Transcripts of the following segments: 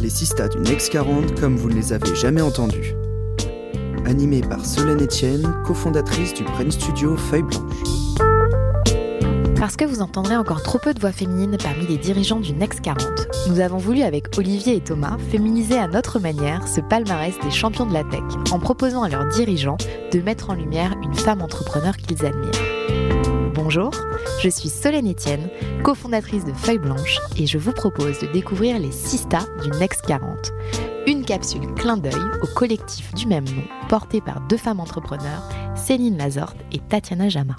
Les Sista du Next 40 comme vous ne les avez jamais entendus. Animé par Solène Etienne, cofondatrice du Brain Studio Feuille Blanche. Parce que vous entendrez encore trop peu de voix féminines parmi les dirigeants du Next 40, nous avons voulu avec Olivier et Thomas féminiser à notre manière ce palmarès des champions de la tech en proposant à leurs dirigeants de mettre en lumière une femme entrepreneur qu'ils admirent. Bonjour, je suis Solène Etienne, cofondatrice de Feuille Blanche et je vous propose de découvrir les Sista du Next 40. Une capsule clin d'œil au collectif du même nom porté par deux femmes entrepreneurs, Céline Lazorte et Tatiana Jama.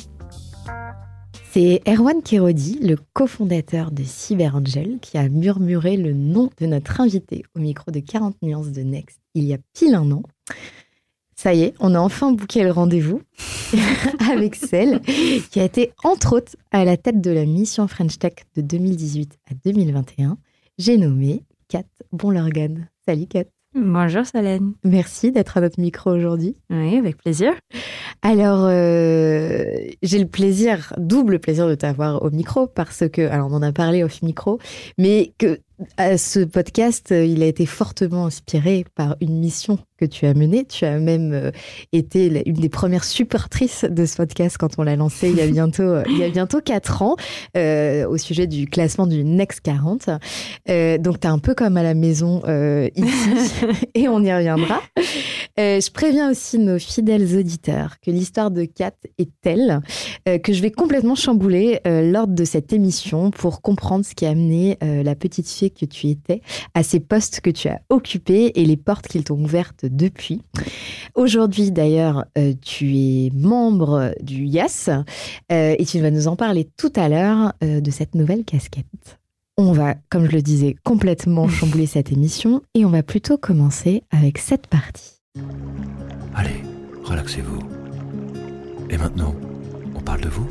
C'est Erwan Kerodi, le cofondateur de CyberAngel, qui a murmuré le nom de notre invité au micro de 40 nuances de Next il y a pile un an. Ça y est, on a enfin booké le rendez-vous avec celle qui a été entre autres à la tête de la mission French Tech de 2018 à 2021. J'ai nommé Kat Bonlorgan. Salut Kat. Bonjour Solène. Merci d'être à notre micro aujourd'hui. Oui, avec plaisir. Alors, euh, j'ai le plaisir, double plaisir de t'avoir au micro parce que, alors on en a parlé off micro, mais que à ce podcast, il a été fortement inspiré par une mission que tu as menée. Tu as même euh, été une des premières supportrices de ce podcast quand on l'a lancé il y a bientôt, il y a bientôt quatre ans euh, au sujet du classement du Next 40. Euh, donc, tu es un peu comme à la maison euh, ici et on y reviendra. Euh, je préviens aussi nos fidèles auditeurs que l'histoire de Kat est telle euh, que je vais complètement chambouler euh, l'ordre de cette émission pour comprendre ce qui a amené euh, la petite fille que tu étais à ces postes que tu as occupés et les portes qu'ils t'ont ouvertes depuis. Aujourd'hui, d'ailleurs, euh, tu es membre du YAS euh, et tu vas nous en parler tout à l'heure euh, de cette nouvelle casquette. On va, comme je le disais, complètement chambouler cette émission et on va plutôt commencer avec cette partie. Allez, relaxez-vous. Et maintenant, on parle de vous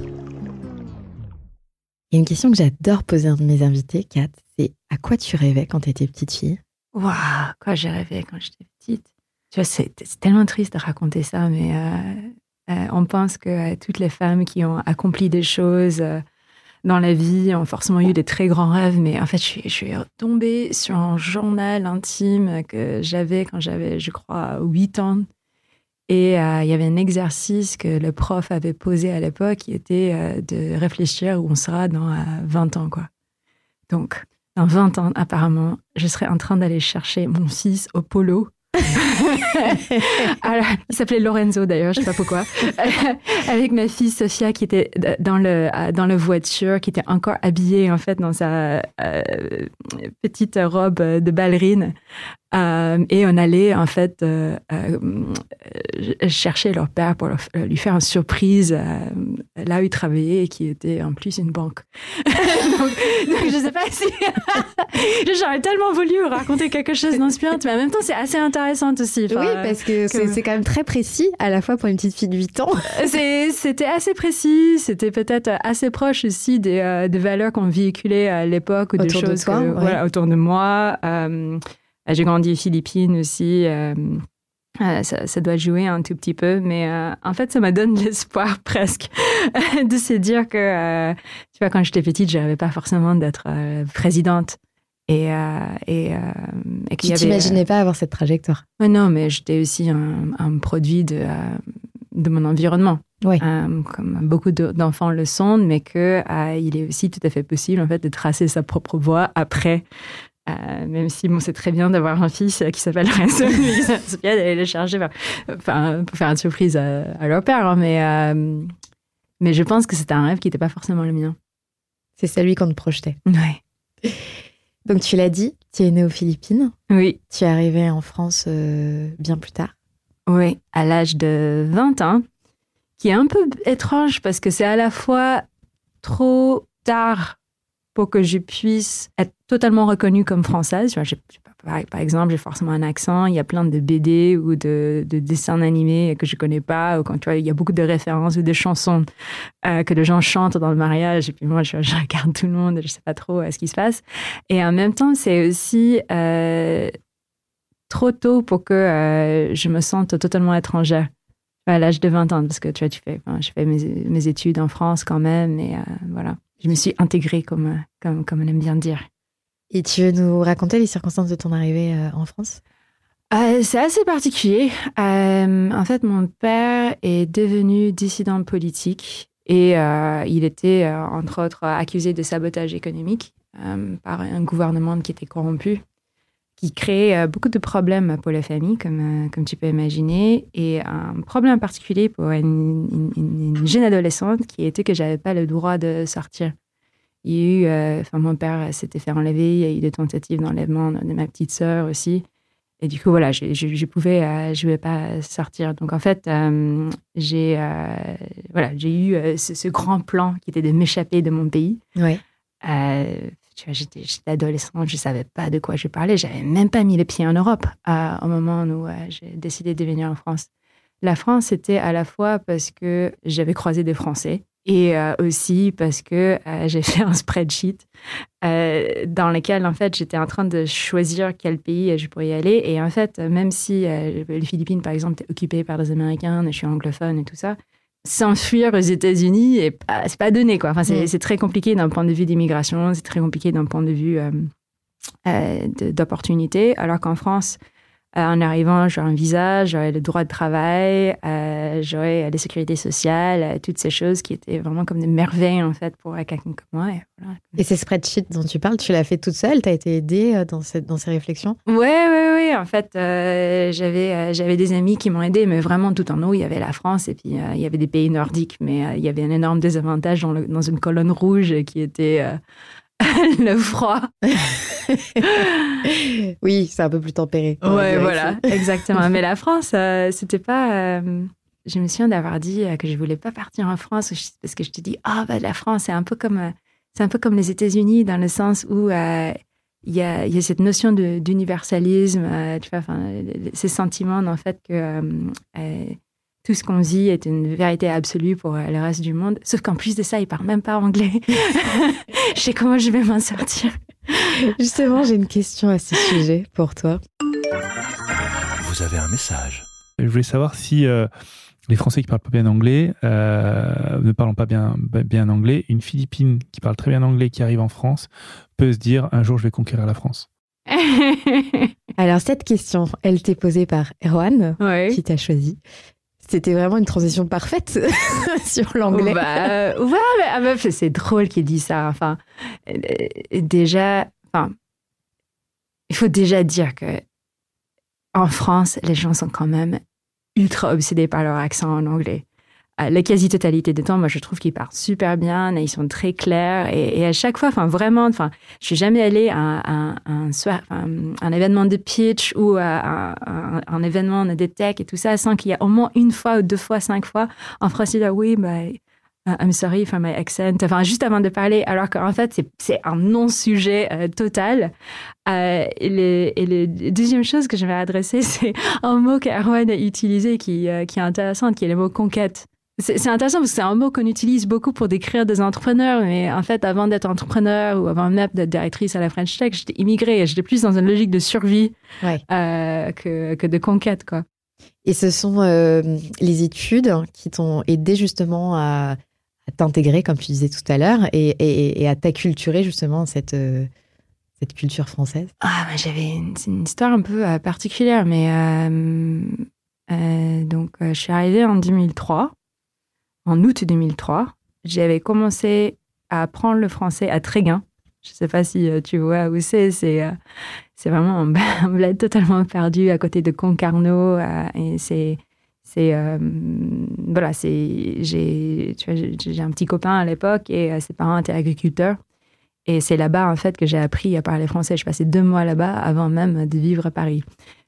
Il y a une question que j'adore poser à un de mes invités, Kat, c'est à quoi tu rêvais quand tu étais petite fille? Waouh, quoi j'ai rêvé quand j'étais petite? Tu vois, c'est tellement triste de raconter ça, mais euh, euh, on pense que euh, toutes les femmes qui ont accompli des choses dans la vie ont forcément eu des très grands rêves, mais en fait, je suis, je tombée sur un journal intime que j'avais quand j'avais, je crois, 8 ans. Et il y avait un exercice que le prof avait posé à l'époque qui était de réfléchir où on sera dans euh, 20 ans, quoi. Donc, dans 20 ans, apparemment, je serai en train d'aller chercher mon fils au polo. Alors, il s'appelait Lorenzo d'ailleurs, je sais pas pourquoi. Avec ma fille Sophia qui était dans le dans la voiture, qui était encore habillée en fait dans sa euh, petite robe de ballerine. Euh, et on allait en fait euh, euh, chercher leur père pour leur- lui faire une surprise là où il travaillait et qui était en plus une banque. donc, donc, je sais pas si j'aurais tellement voulu raconter quelque chose d'inspirant, mais en même temps c'est assez intéressant aussi. Oui, parce que c'est quand même très précis, à la fois pour une petite fille de 8 ans. C'était assez précis, c'était peut-être assez proche aussi des, des valeurs qu'on véhiculait à l'époque ou des Autour de choses toi, que- ouais. voilà, autour de moi. Euh, J'ai grandi aux Philippines aussi. euh, euh, ça, ça doit jouer un tout petit peu, mais euh, en fait, ça me donne l'espoir presque de se dire que, euh, tu vois, quand j'étais petite, je rêvais pas forcément d'être présidente. Et, et, et qu'il Tu y avait, t'imaginais pas avoir cette trajectoire? Non, mais j'étais aussi un, un produit de, de mon environnement. Oui. Comme beaucoup de- d'enfants le sont, mais que euh, il est aussi tout à fait possible en fait de tracer sa propre voie après. Euh, même si bon, c'est très bien d'avoir un fils qui s'appelle c'est bien d'aller le chercher enfin, pour faire une surprise à, à leur père. hein, mais, euh, mais je pense que c'était un rêve qui n'était pas forcément le mien. C'est celui qu'on te projetait. Ouais. Donc tu l'as dit, tu es né aux Philippines. Oui, Tu es arrivé en France euh, bien plus tard. Oui, à l'âge de 20 ans, qui est un peu étrange parce que c'est à la fois trop tard pour que je puisse être totalement reconnue comme française. Par, exemple, j'ai forcément un accent. Il y a plein de BD ou de, de dessins animés que je connais pas. Quand tu vois, il y a beaucoup de références ou de chansons euh, que les gens chantent dans le mariage. Et puis moi, je, regarde tout le monde, je sais pas trop euh, ce qui se passe. Et en même temps, c'est aussi euh, trop tôt pour que je me sente totalement étrangère à l'âge de 20 ans, parce que tu vois, tu fais, je fais mes, mes études en France quand même, et voilà. Je me suis intégrée, comme, comme, comme on aime bien dire. Et tu veux nous raconter les circonstances de ton arrivée euh, en France? Euh, c'est assez particulier. Euh, en fait, mon père est devenu dissident politique et il était, entre autres, accusé de sabotage économique par un gouvernement qui était corrompu, qui créait beaucoup de problèmes pour la famille, comme, tu peux imaginer, et un problème particulier pour une- une jeune adolescente qui était que j'avais pas le droit de sortir. Il y a eu, euh, enfin, mon père s'était fait enlever, il y a eu des tentatives d'enlèvement de ma petite sœur aussi. Et du coup, voilà, je, je, je pouvais, euh, je pouvais pas sortir. Donc, en fait, euh, j'ai, euh, voilà, eu euh, ce, ce grand plan qui était de m'échapper de mon pays. Euh, tu vois, j'étais, adolescente, je savais pas de quoi je parlais. J'avais même pas mis les pieds en Europe euh, au moment où euh, j'ai décidé de venir en France. La France, c'était à la fois parce que j'avais croisé des Français et euh, aussi parce que euh, j'ai fait un spreadsheet euh, dans lequel, en fait, j'étais en train de choisir quel pays je pourrais y aller. Et en fait, même si les Philippines, par exemple, étaient occupées par des Américains, je suis anglophone et tout ça, s'enfuir aux États-Unis, et pas- c'est pas donné, quoi. Enfin, c'est Mm. c'est très compliqué d'un point de vue d'immigration, c'est très compliqué d'un point de vue d'opportunité. Alors qu'en France, en arrivant, j'aurais un visa, j'aurais le droit de travail, euh, j'aurais euh, la sécurité sociale, euh, toutes ces choses qui étaient vraiment comme des merveilles, en fait, pour euh, quelqu'un comme moi. Et voilà. Et ces spreadsheets dont tu parles, tu l'as fait toute seule? T'as été aidée euh, dans, cette, dans ces réflexions? Ouais, ouais, ouais. En fait, euh, j'avais euh, j'avais des amis qui m'ont aidé, mais vraiment tout en haut, il y avait la France et puis euh, il y avait des pays nordiques, mais euh, il y avait un énorme désavantage dans, le- dans une colonne rouge qui était euh, le froid. Oui, c'est un peu plus tempéré. Ouais, voilà, exactement. Mais la France, euh, c'était pas. euh, je me souviens d'avoir dit euh, que je voulais pas partir en France parce que je te dis, ah, bah, la France, c'est un peu comme, c'est un peu comme les États-Unis dans le sens où euh, il y, a, il y a cette notion d'universalisme, tu vois, ces sentiments, en fait, que tout ce qu'on dit est une vérité absolue pour le reste du monde. Sauf qu'en plus de ça, ils parlent même pas anglais. je sais comment je vais m'en sortir. Justement, j'ai une question à ce sujet pour toi. Vous avez un message. Je voulais savoir si euh, les Français qui parlent pas bien anglais, euh, ne parlant pas bien, bien anglais, une Philippine qui parle très bien anglais qui arrive en France peut se dire un jour je vais conquérir la France. Alors, cette question, elle t'est posée par Erwan, ouais. qui t'a choisi. C'était vraiment une transition parfaite sur l'anglais. Bah, ouais, mais, ah, c'est drôle qu'il dit ça. Enfin, euh, déjà, enfin, il faut déjà dire que en France, les gens sont quand même ultra obsédés par leur accent en anglais. Euh, La quasi-totalité du temps, moi, je trouve qu'ils parlent super bien, et ils sont très clairs. Et, à chaque fois, enfin, vraiment, enfin, je suis jamais allée à, un- événement de pitch ou à un, événement de tech et tout ça, sans qu'il y ait au moins une fois ou deux fois, cinq fois, en français, là, oui, bah, I'm sorry for my accent. Enfin, juste avant de parler, alors qu'en fait, c'est- un non-sujet euh, total. Euh, et, le deuxième chose que je vais adresser, c'est un mot qu'Arwan a utilisé qui, euh, qui est intéressant, qui est le mot conquête. C'est intéressant parce que c'est un mot qu'on utilise beaucoup pour décrire des entrepreneurs, mais en fait, avant d'être entrepreneur ou avant même d'être directrice à la French Tech, j'étais immigrée et j'étais plus dans une logique de survie Ouais. euh, que, que de conquête, quoi. Et ce sont euh, les études qui t'ont aidé justement à, à t'intégrer, comme tu disais tout à l'heure, et, et- et à t'acculturer justement cette, euh, cette culture française. Ah, bah, j'avais une, une histoire un peu particulière, mais donc je suis arrivée en 2003, en août 2003. J'avais commencé à apprendre le français à Tréguin. Je sais pas si euh, tu vois où c'est. C'est euh, c'est vraiment un, bled totalement perdu à côté de Concarneau. euh, et c'est c'est voilà, j'ai j'ai un petit copain à l'époque et ses parents étaient agriculteurs. Et c'est là-bas, en fait, que j'ai appris à parler français. Je passais deux mois là-bas avant même de vivre à Paris.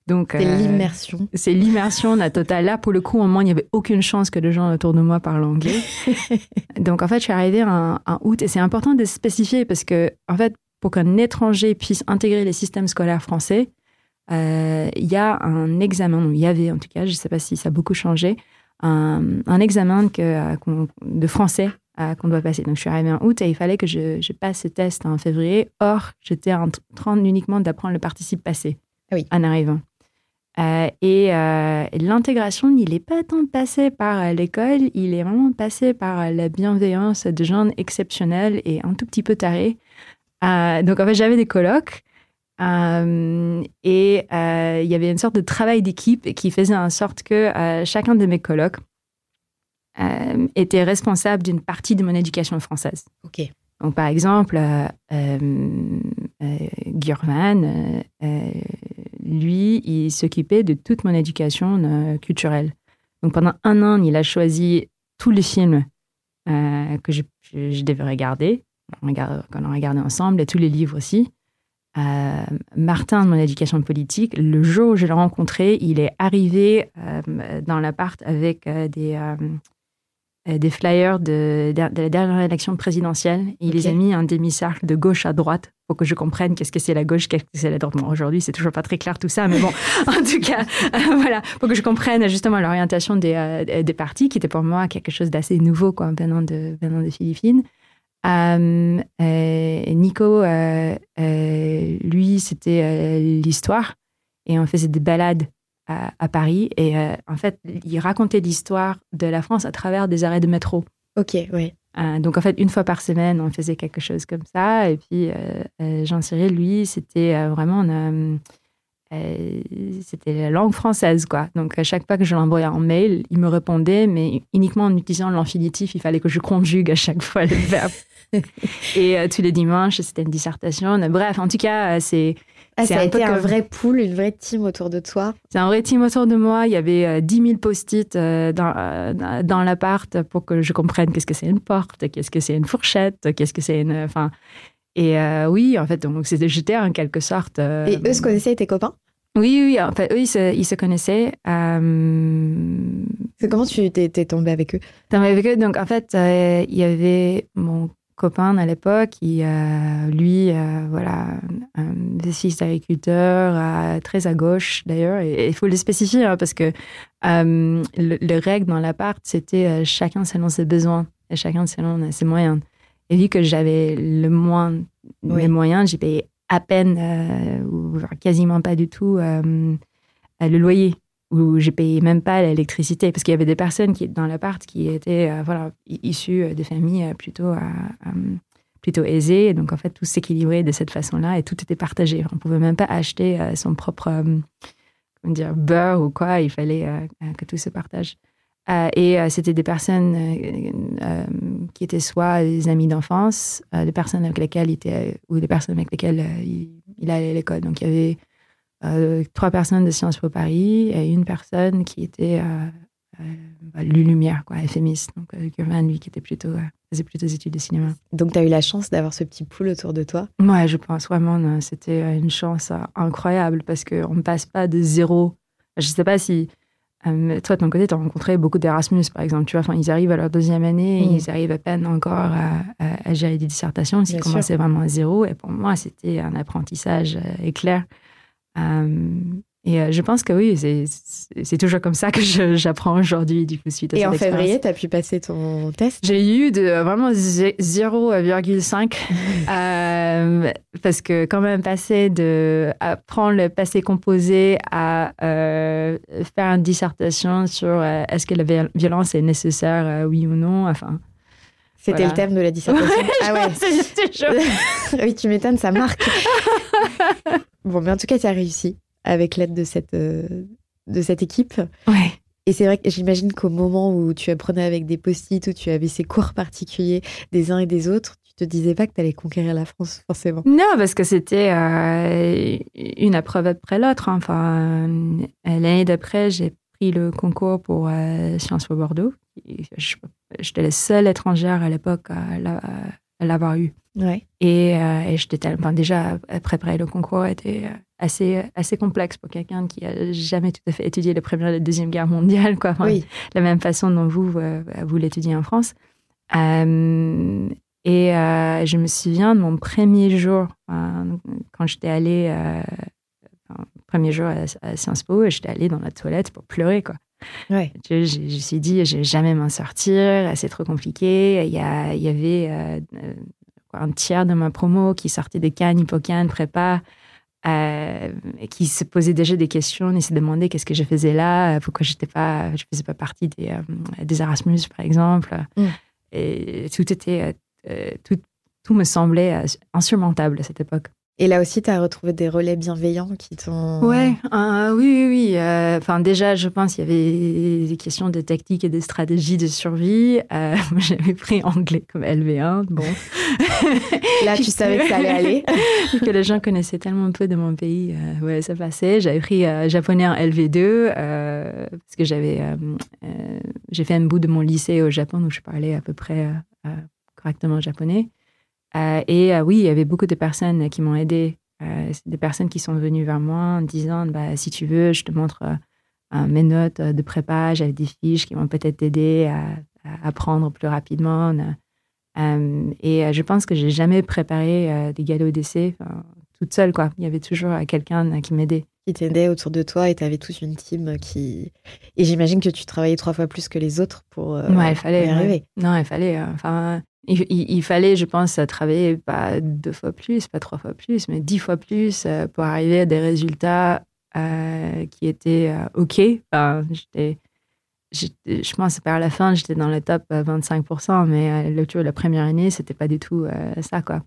Donc, C'est euh, l'immersion. c'est l'immersion la totale. Là, pour le coup, au moins, il n'y avait aucune chance que les gens autour de moi parlent anglais. Donc, en fait, je suis arrivée en, en août et c'est important de spécifier parce que, en fait, pour qu'un étranger puisse intégrer les systèmes scolaires français, il y a un examen, il y avait en tout cas, je ne sais pas si ça a beaucoup changé, un, un examen que, de français qu'on doit passer. Donc, je suis arrivée en août et il fallait que je, je passe ce test en février. Or, j'étais en train uniquement d'apprendre le participe passé ah oui. en arrivant. Euh, et, euh, l'intégration, il n'est pas tant passé par l'école, il est vraiment passé par la bienveillance de gens exceptionnels et un tout petit peu tarés. Euh, donc, en fait, j'avais des colocs et il y avait une sorte de travail d'équipe qui faisait en sorte que chacun de mes colocs était responsable d'une partie de mon éducation française. OK. Donc, par exemple, euh, euh, Gurvan, lui, il s'occupait de toute mon éducation euh, culturelle. Donc pendant un an, il a choisi tous les films euh, que je, devais regarder, qu'on a regardé ensemble, et tous les livres aussi. Euh, Martin de mon éducation politique, le jour où je l'ai rencontré, il est arrivé dans l'appart avec euh, des flyers de, de, la dernière élection présidentielle. il les a mis en demi-cercle de gauche à droite pour que je comprenne qu'est-ce que c'est la gauche, qu'est-ce que c'est la droite. aujourd'hui, c'est toujours pas très clair tout ça, mais bon, en tout cas, euh, voilà, pour que je comprenne justement l'orientation des, euh, des, partis, qui était pour moi quelque chose d'assez nouveau, quoi, venant de, venant des Philippines. Nico, lui, c'était l'histoire, et on faisait des balades à, Paris. Et euh, en fait, il racontait l'histoire de la France à travers des arrêts de métro. Ok, oui. Euh, donc en fait, une fois par semaine, on faisait quelque chose comme ça. Et puis euh, Jean-Cyril, lui, c'était vraiment c'était la langue française, quoi. Donc, à chaque fois que je l'envoyais en mail, il me répondait, mais uniquement en utilisant l'infinitif. Il fallait que je conjugue à chaque fois le verbe. et tous les dimanches, c'était une dissertation. Bref, en tout cas, c'est ah, ça a été un vrai pool, une vraie team autour de toi. C'est un vrai team autour de moi. Il y avait 10 euh, 000 post-it euh, dans, euh, dans l'appart pour que je comprenne qu'est-ce que c'est une porte, qu'est-ce que c'est une fourchette, qu'est-ce que c'est une. Enfin, et oui, en fait, donc c'était j'étais en quelque sorte. et eux se connaissaient, tes copains? Oui, oui, en fait, eux, ils se, ils se connaissaient. Comment tu t'es, tombée avec eux? Tombée avec eux, donc en fait, il y avait mon copain à l'époque, qui, euh, lui, euh, voilà, un fils d'agriculteur, euh, très à gauche d'ailleurs. Et il faut le spécifier hein, parce que le, règle dans l'appart, c'était chacun selon ses besoins et chacun selon ses moyens. Et vu que j'avais le moins les moyens, j'ai payé à peine ou quasiment pas du tout le loyer où j'ai payé même pas l'électricité parce qu'il y avait des personnes qui dans l'appart qui étaient euh, voilà issues euh, de familles euh, plutôt plutôt aisées. Donc en fait tout s'équilibrait de cette façon-là et tout était partagé. On pouvait même pas acheter son propre comment dire beurre ou quoi. Il fallait que tout se partage. Et c'était des personnes qui étaient soit des amis d'enfance des personnes avec lesquelles il ou des personnes avec lesquelles il, il allait à l'école. Donc il y avait euh, trois personnes de Sciences Po Paris et une personne qui était euh, euh bah, Lumière, quoi. Donc, euh, lui, qui était plutôt, faisait plutôt des études de cinéma. Donc, tu as eu la chance d'avoir ce petit pool autour de toi? Ouais, je pense vraiment. C'était une chance incroyable parce qu'on ne passe pas de zéro. Je ne sais pas si. toi, de ton côté, tu as rencontré beaucoup d'Erasmus, par exemple. Tu vois, enfin, ils arrivent à leur deuxième année, mm. ils arrivent à peine encore à, gérer des dissertations. Ils commençaient vraiment à zéro. Et pour moi, c'était un apprentissage éclair. Euh, et euh, je pense que oui, c'est toujours comme ça que j'apprends aujourd'hui, du coup, suite à Et en février, tu as pu passer ton test? J'ai eu de vraiment 0,5 euh, parce que quand même passer de apprendre le passé composé à faire une dissertation sur est-ce que la violence est nécessaire, oui ou non, enfin... C'était le thème de la dissertation. ah ouais, c'est toujours... oui, tu m'étonnes, ça marque. Bon, mais en tout cas, tu as réussi avec l'aide de cette, euh, de cette équipe. Ouais. Et c'est vrai que j'imagine qu'au moment où tu apprenais avec des post-it, où tu avais ces cours particuliers des uns et des autres, tu te disais pas que tu allais conquérir la France, forcément. Non, parce que c'était euh, une épreuve après l'autre. Hein. Enfin, l'année d'après, j'ai pris le concours pour Sciences Po Bordeaux. J'étais la seule étrangère à l'époque à l'avoir eu. Ouais. Et, euh, j'étais tellement, déjà, préparer le concours était euh, assez, assez complexe pour quelqu'un qui a jamais tout à fait étudié la première et la deuxième guerre mondiale, quoi. oui. La même façon dont vous, euh, vous l'étudiez en France. Euh, et je me souviens de mon premier jour, quand j'étais allée premier jour à, à Sciences Po, j'étais allée dans la toilette pour pleurer, quoi. Ouais. Je, je, je me suis dit, je vais jamais m'en sortir, c'est trop compliqué. Il y, a, il y avait euh, euh, un tiers de ma promo qui sortait des cannes, hippocane, prépa, euh, et qui se posait déjà des questions et se demandait qu'est-ce que je faisais là, pourquoi j'étais pas, je faisais pas partie des, euh, des Erasmus, par exemple. Mm. Et tout était, tout, tout me semblait insurmontable à cette époque. Et là aussi, tu as retrouvé des relais bienveillants qui t'ont. Ouais, euh, oui, oui, oui. euh, Enfin, déjà, je pense qu'il y avait des questions de tactique et de stratégie de survie. Euh, moi, j'avais pris anglais comme LV1. Bon. Là, tu savais que ça allait aller. Que les gens connaissaient tellement peu de mon pays, euh, ouais, ça passait. J'avais pris japonais en LV2 euh, parce que j'avais, j'ai fait un bout de mon lycée au Japon, donc je parlais à peu près correctement japonais. Euh, et euh, oui, il y avait beaucoup de personnes qui m'ont aidé. Euh, des personnes qui sont venues vers moi en disant, bah, si tu veux, je te montre mes notes de prépa, j'avais des fiches qui vont peut-être t'aider à, à apprendre plus rapidement. Et je pense que j'ai jamais préparé des galops d'essai toute seule. Quoi. Il y avait toujours quelqu'un qui m'aidait. Qui t'aidaient autour de toi et tu avais toute une team qui. Et j'imagine que tu travaillais trois fois plus que les autres pour, euh, Ouais, il fallait, y arriver. Non, il fallait. euh, Enfin, il, il- il fallait, je pense, travailler pas deux fois plus, pas trois fois plus, mais dix fois plus euh, pour arriver à des résultats euh, qui étaient euh, OK. Enfin, j'étais, j'étais- je pense que vers la fin, j'étais dans le top euh, 25%, mais le, tu vois, la première année, c'était pas du tout euh, ça, quoi.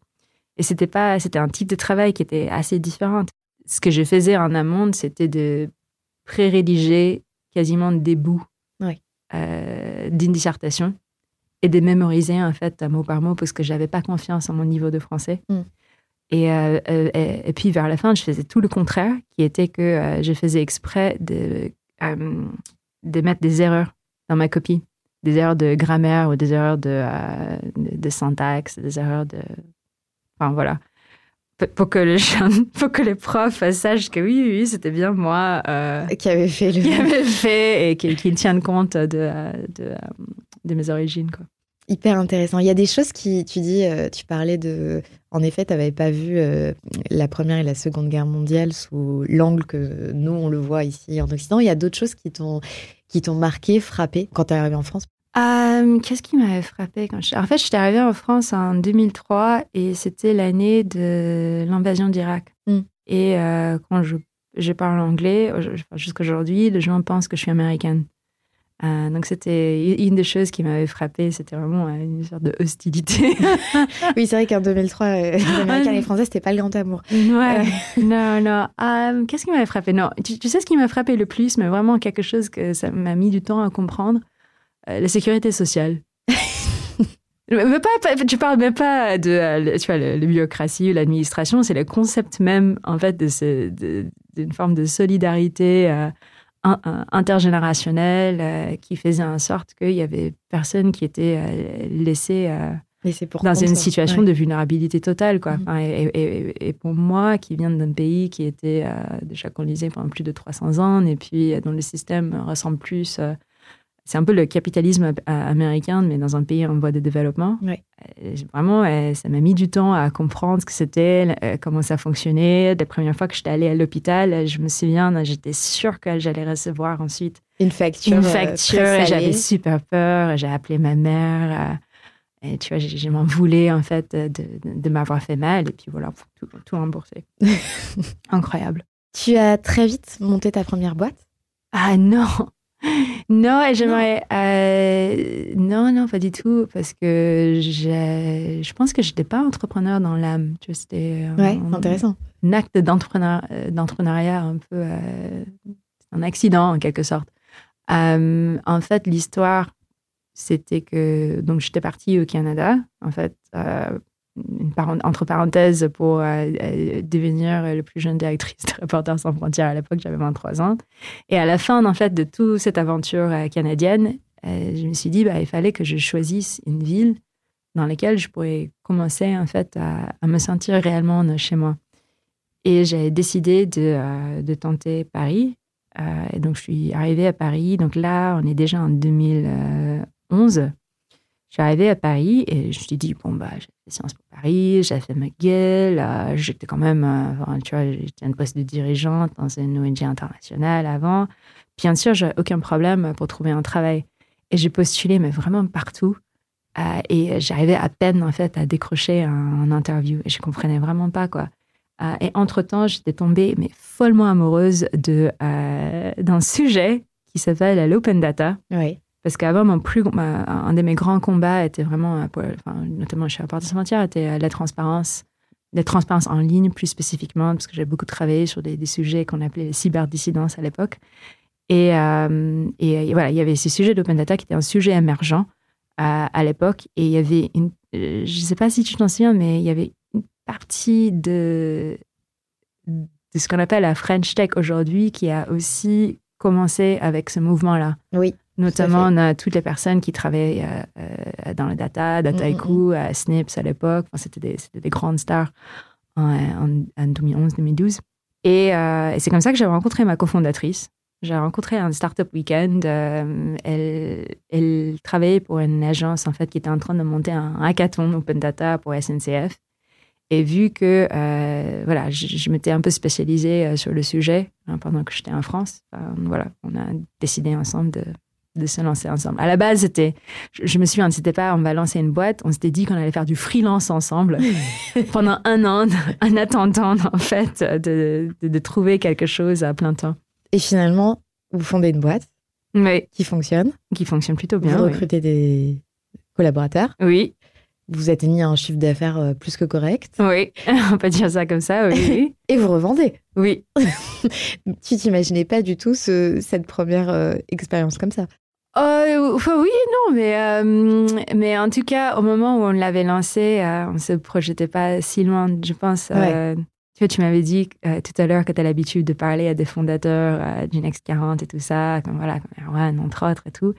Et c'était pas, c'était un type de travail qui était assez différent. Ce que je faisais en amont, c'était de pré-rédiger quasiment des bouts Oui. euh, d'une dissertation et de mémoriser en fait mot par mot parce que j'avais pas confiance en mon niveau de français. Mm. Et, euh, euh, et, et puis vers la fin, je faisais tout le contraire, qui était que euh, je faisais exprès de, euh, de mettre des erreurs dans ma copie, des erreurs de grammaire ou des erreurs de, de, de syntaxe, des erreurs de... Enfin voilà. Pour que, les jeunes, pour que les profs sachent que oui, oui, c'était bien moi euh, Qui avait fait le. qui avait fait et qui, qui tiennent compte de, euh, de, de mes origines. Quoi. Hyper intéressant. Il y a des choses qui, tu dis, euh, tu parlais de. En effet, tu n'avais pas vu euh, la Première et la Seconde Guerre mondiale sous l'angle que nous, on le voit ici en Occident. Il y a d'autres choses qui t'ont qui t'ont marqué, frappé quand tu es arrivé en France? Euh, Qu'est-ce qui m'avait frappé quand je... En fait, j'étais arrivée en France en 2003 et c'était l'année de l'invasion d'Irak. Mm. Et euh, quand je, je parle anglais, je- enfin, jusqu'aujourd'hui, les gens pensent que je suis américaine. Euh, donc c'était une des choses qui m'avait frappée, c'était vraiment une sorte de hostilité. Oui, c'est vrai qu'en 2003, euh, les Américains et les Français, c'était pas le grand amour. Ouais, non, non. Qu'est-ce qui m'avait frappé? Non, tu, tu sais ce qui m'a frappé le plus, mais vraiment quelque chose que ça m'a mis du temps à comprendre la sécurité sociale. mais pas, tu parles même pas de euh, tu vois, la, la bureaucratie ou l'administration, c'est le concept même en fait d'une forme de solidarité euh, in- in- intergénérationnelle euh, qui faisait en sorte qu'il y avait personne qui était euh, laissé euh, pour dans une situation Ouais. de vulnérabilité totale. Quoi. Mhm. Enfin, et, et- et pour moi, qui viens d'un pays qui était euh, déjà colonisé pendant plus de 300 ans, et puis euh, dont le système ressemble plus... c'est un peu le capitalisme américain, mais dans un pays en voie de développement. Euh, Vraiment, euh, ça m'a mis du temps à comprendre ce que c'était, euh, comment ça fonctionnait. La première fois que j'étais allée à l'ôpital, euh, je me souviens, j'étais sûre que j'allais recevoir ensuite Une facture. une facture j'avais super peur j'ai appelé ma mère et tu vois je m'en voulais en fait de m'avoir fait mal et puis voilà tout, tout remboursé incroyable Tu as très vite monté ta première boîte? ah non non j'aimerais euh, non non pas du tout parce que j'ai- je pense que j'étais pas entrepreneur dans l'âme tu c'était euh, Ouais, un- intéressant. un acte euh, d'entrepreneuriat un peu euh, un accident en quelque sorte. En fait, l'histoire, c'était que donc j'étais partie au Canada, en fait, entre parenthèses pour euh, euh, devenir le plus jeune directrice de Reporters sans frontières à l'époque, j'avais 23 ans. Et à la fin, en fait, de toute cette aventure euh, canadienne, je me suis dit, bah, il fallait que je choisisse une ville dans laquelle je pourrais commencer en fait à, me sentir réellement chez moi. Et j'ai décidé de, de tenter Paris. Et donc, je suis arrivée à Paris. Donc là, on est déjà en 2011. Je suis arrivée à Paris et je me suis dit, bon, bah, Sciences Po Paris, j'avais fait McGill, euh, j'étais quand même, euh, tu vois, j'étais une poste de dirigeante dans une ONG internationale avant. Bien sûr, j'ai aucun problème pour trouver un travail. Et j'ai postulé, mais vraiment partout. Euh, et j'arrivais à peine, en fait, à décrocher un, un interview. Et je comprenais vraiment pas, quoi. Euh, et entre-temps, j'étais tombée, mais follement amoureuse de, d'un sujet qui s'appelle l'open data. Oui. Parce qu'avant, mon plus, un de mes grands combats était vraiment, euh, notamment chez Apporter Frontières, était euh, la transparence, la transparence en ligne plus spécifiquement, parce que j'ai beaucoup travaillé sur des, des sujets qu'on appelait les cyberdissidence à l'époque. Et, euh, et, voilà, il y avait ce sujet d'open data qui était un sujet émergent à, l'époque. Et il y avait une, je ne sais pas si tu t'en souviens, mais il y avait une partie de, de ce qu'on appelle la French Tech aujourd'hui qui a aussi commencé avec ce mouvement-là. Oui. Notamment, on a toutes les personnes qui travaillaient euh, euh, dans la data, Dataiku, à Snips à l'époque. Enfin, c'était, des, des grandes stars en, en, en 2011-2012. Et, euh, et c'est comme ça que j'ai rencontré ma cofondatrice. J'ai rencontré un startup weekend. Euh, elle, elle travaillait pour une agence en fait qui était en train de monter un hackathon open data pour SNCF. Et vu que euh, voilà, je, je m'étais un peu spécialisée euh, sur le sujet hein, pendant que j'étais en France, euh, voilà, on a décidé ensemble de, de se lancer ensemble. À la base, c'était, je, je me souviens, c'était pas on va lancer une boîte, on s'était dit qu'on allait faire du freelance ensemble pendant un an en attendant en fait de, de, de trouver quelque chose à plein temps. Et finalement, vous fondez une boîte Oui, qui fonctionne. qui fonctionne plutôt bien. vous oui. recrutez des collaborateurs. Oui, Vous atteignez un chiffre d'affaires euh, plus que correct. oui, on peut dire ça comme ça, oui, Et vous revendez. oui. oui. Tu t'imaginais pas du tout ce- cette première euh, expérience comme ça. Euh, oui non, mais, euh, mais en tout cas, au moment où on l'avait lancé, euh, on ne se projetait pas si loin, je pense. euh, tu vois, tu m'avais dit tout à l'heure que tu as l'habitude de parler à des fondateurs du Next 40 et tout ça, comme, voilà, comme Erwan, entre autres et tout,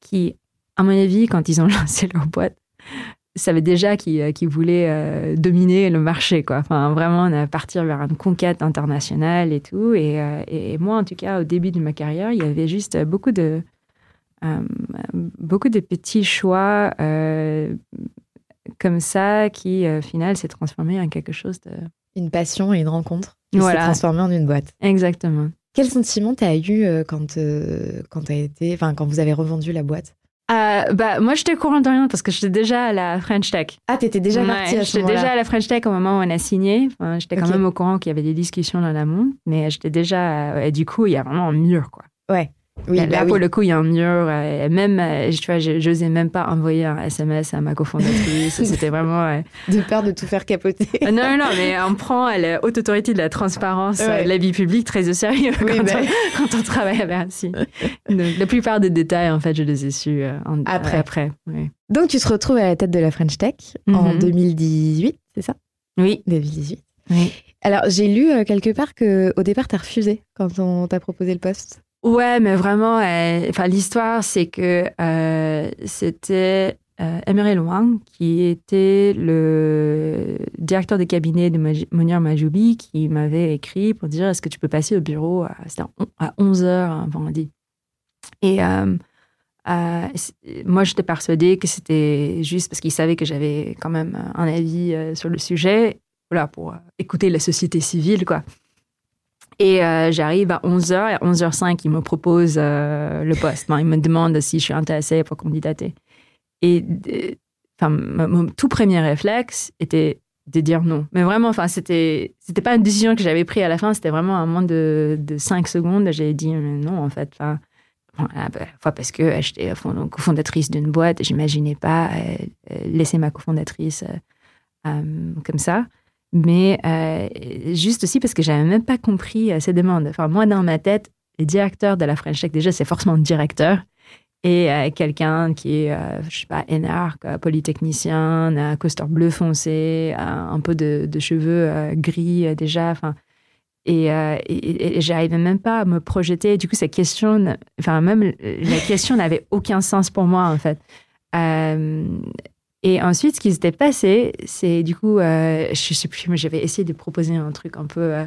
qui, à mon avis, quand ils ont lancé leur boîte, savaient déjà qu'ils qu'ils voulaient dominer le marché, quoi. Enfin, vraiment, on a partir vers une conquête internationale et tout. Et, et moi, en tout cas, au début de ma carrière, il y avait juste beaucoup de beaucoup de petits choix euh, comme ça qui, euh, au final, s'est transformé en quelque chose de... Une passion et une rencontre qui Voilà. s'est transformée en une boîte. Exactement. Quel sentiment t'as eu euh, quand euh, quand t'as été, quand vous avez revendu la boîte? Euh, bah, moi, j'étais au courant de rien parce que j'étais déjà à la French Tech. Ah, t'étais déjà Ouais, partie à ce J'étais déjà à la French Tech au moment où on a signé. Enfin, j'étais quand même au courant qu'il y avait des discussions dans l'amont, mais j'étais déjà... euh, et du coup, il y a vraiment un mur, quoi. Oui, là, bah pour oui. le coup, il y a un mur. euh, même, euh, tu vois, je- j'osais même pas envoyer un SMS à ma cofondatrice. C'était vraiment... euh, de peur de tout faire capoter. Ah, Non, non, non, mais on prend la haute autorité de la transparence Ouais. euh, de la vie publique très au sérieux Oui, quand, bah. on, quand on travaille à Bercy. Donc, la plupart des détails, en fait, je les ai su euh, en- Après. euh, après oui. Donc tu te retrouves à la tête de la French Tech en Mhm. 2018, c'est ça? Oui, 2018. oui. Alors j'ai lu euh, quelque part que au départ t'as refusé quand on t'a proposé le poste. Ouais, mais vraiment, enfin, l'histoire, c'est que euh, c'était euh, Emery Wang, qui était le directeur de cabinet de Monir Majoubi, qui m'avait écrit pour dire est-ce que tu peux passer au bureau à, c'était à 11 heures un vendredi. Et euh, moi, j'étais persuadée que c'était juste parce qu'il savait que j'avais quand même un avis sur le sujet, voilà, pour écouter la société civile, quoi. Et euh, j'arrive à 11h, et à 11h05, il me propose euh, le poste. Il me demande si je suis intéressée pour candidater. Et euh, enfin, mon, tout premier réflexe était de dire non. Mais vraiment, enfin, c'était, c'était pas une décision que j'avais prise à la fin, c'était vraiment un moins de, de 5 secondes. J'ai dit non, en fait. Enfin, voilà, bah, fois parce que j'étais fond- cofondatrice d'une boîte, j'imaginais pas laisser ma cofondatrice comme ça mais euh, juste aussi parce que j'avais même pas compris euh, ces demandes. Enfin, moi, dans ma tête, le directeur de la French Tech, déjà, c'est forcément directeur. Et euh, quelqu'un qui est, je sais pas, énarque, polytechnicien, un costard bleu foncé, un peu de, cheveux gris déjà. Enfin, et, et, et- j'arrivais même pas à me projeter. Du coup, cette question, enfin, même la question n'avait aucun sens pour moi, en fait. Et ensuite, ce qui s'était passé, c'est du coup, euh, je sais plus, mais j'avais essayé de proposer un truc un peu euh,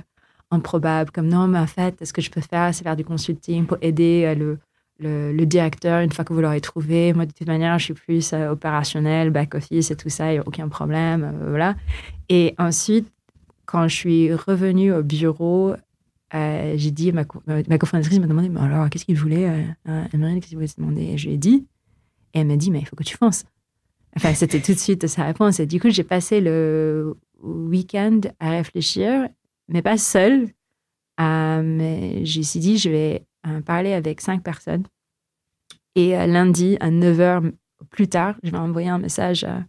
improbable, comme non, mais en fait, ce que je peux faire, c'est faire du consulting pour aider euh, le, le, directeur une fois que vous l'aurez trouvé. Moi, de toute manière, je suis plus euh, opérationnel, back-office et tout ça, il n'y a aucun problème. voilà. Et ensuite, quand je suis revenue au bureau, j'ai dit, ma, co- ma cofondatrice m'a demandé, mais alors, qu'est-ce qu'il voulait, Emeryne, qu'est-ce qu'il voulait demander? Et je lui ai dit, et elle m'a dit, mais il faut que tu fonces. Enfin, c'était tout de suite sa réponse. Et du coup, j'ai passé le week-end à réfléchir, mais pas seule. Euh, mais j'ai aussi dit, je vais parler avec cinq personnes. Et euh, lundi, à 9h plus tard, je vais envoyer un message à.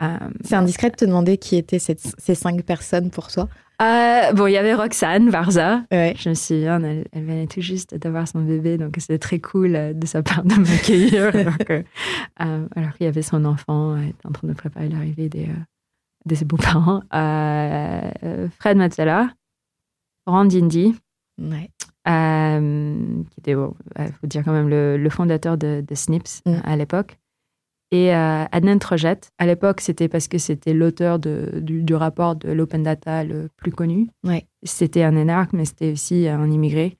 À- C'est indiscret de te demander qui étaient cette- ces cinq personnes pour toi. Euh, bon, il y avait Roxane Varza. Ouais. Je me souviens, elle, elle venait tout juste d'avoir son bébé, donc c'était très cool euh, de sa part de m'accueillir. alors euh, qu'il y avait son enfant, elle était en train de préparer l'arrivée des, euh, de ses beaux-parents. Euh, euh, Fred Mazzella, Randindi, Ouais. euh, qui était, il faut dire quand même, le, le fondateur de, de Snips Mm. euh, à l'époque et euh, Adnan Trojat. À l'époque, c'était parce que c'était l'auteur du, rapport de l'Open Data le plus connu. C'était un énarque, mais c'était aussi un immigré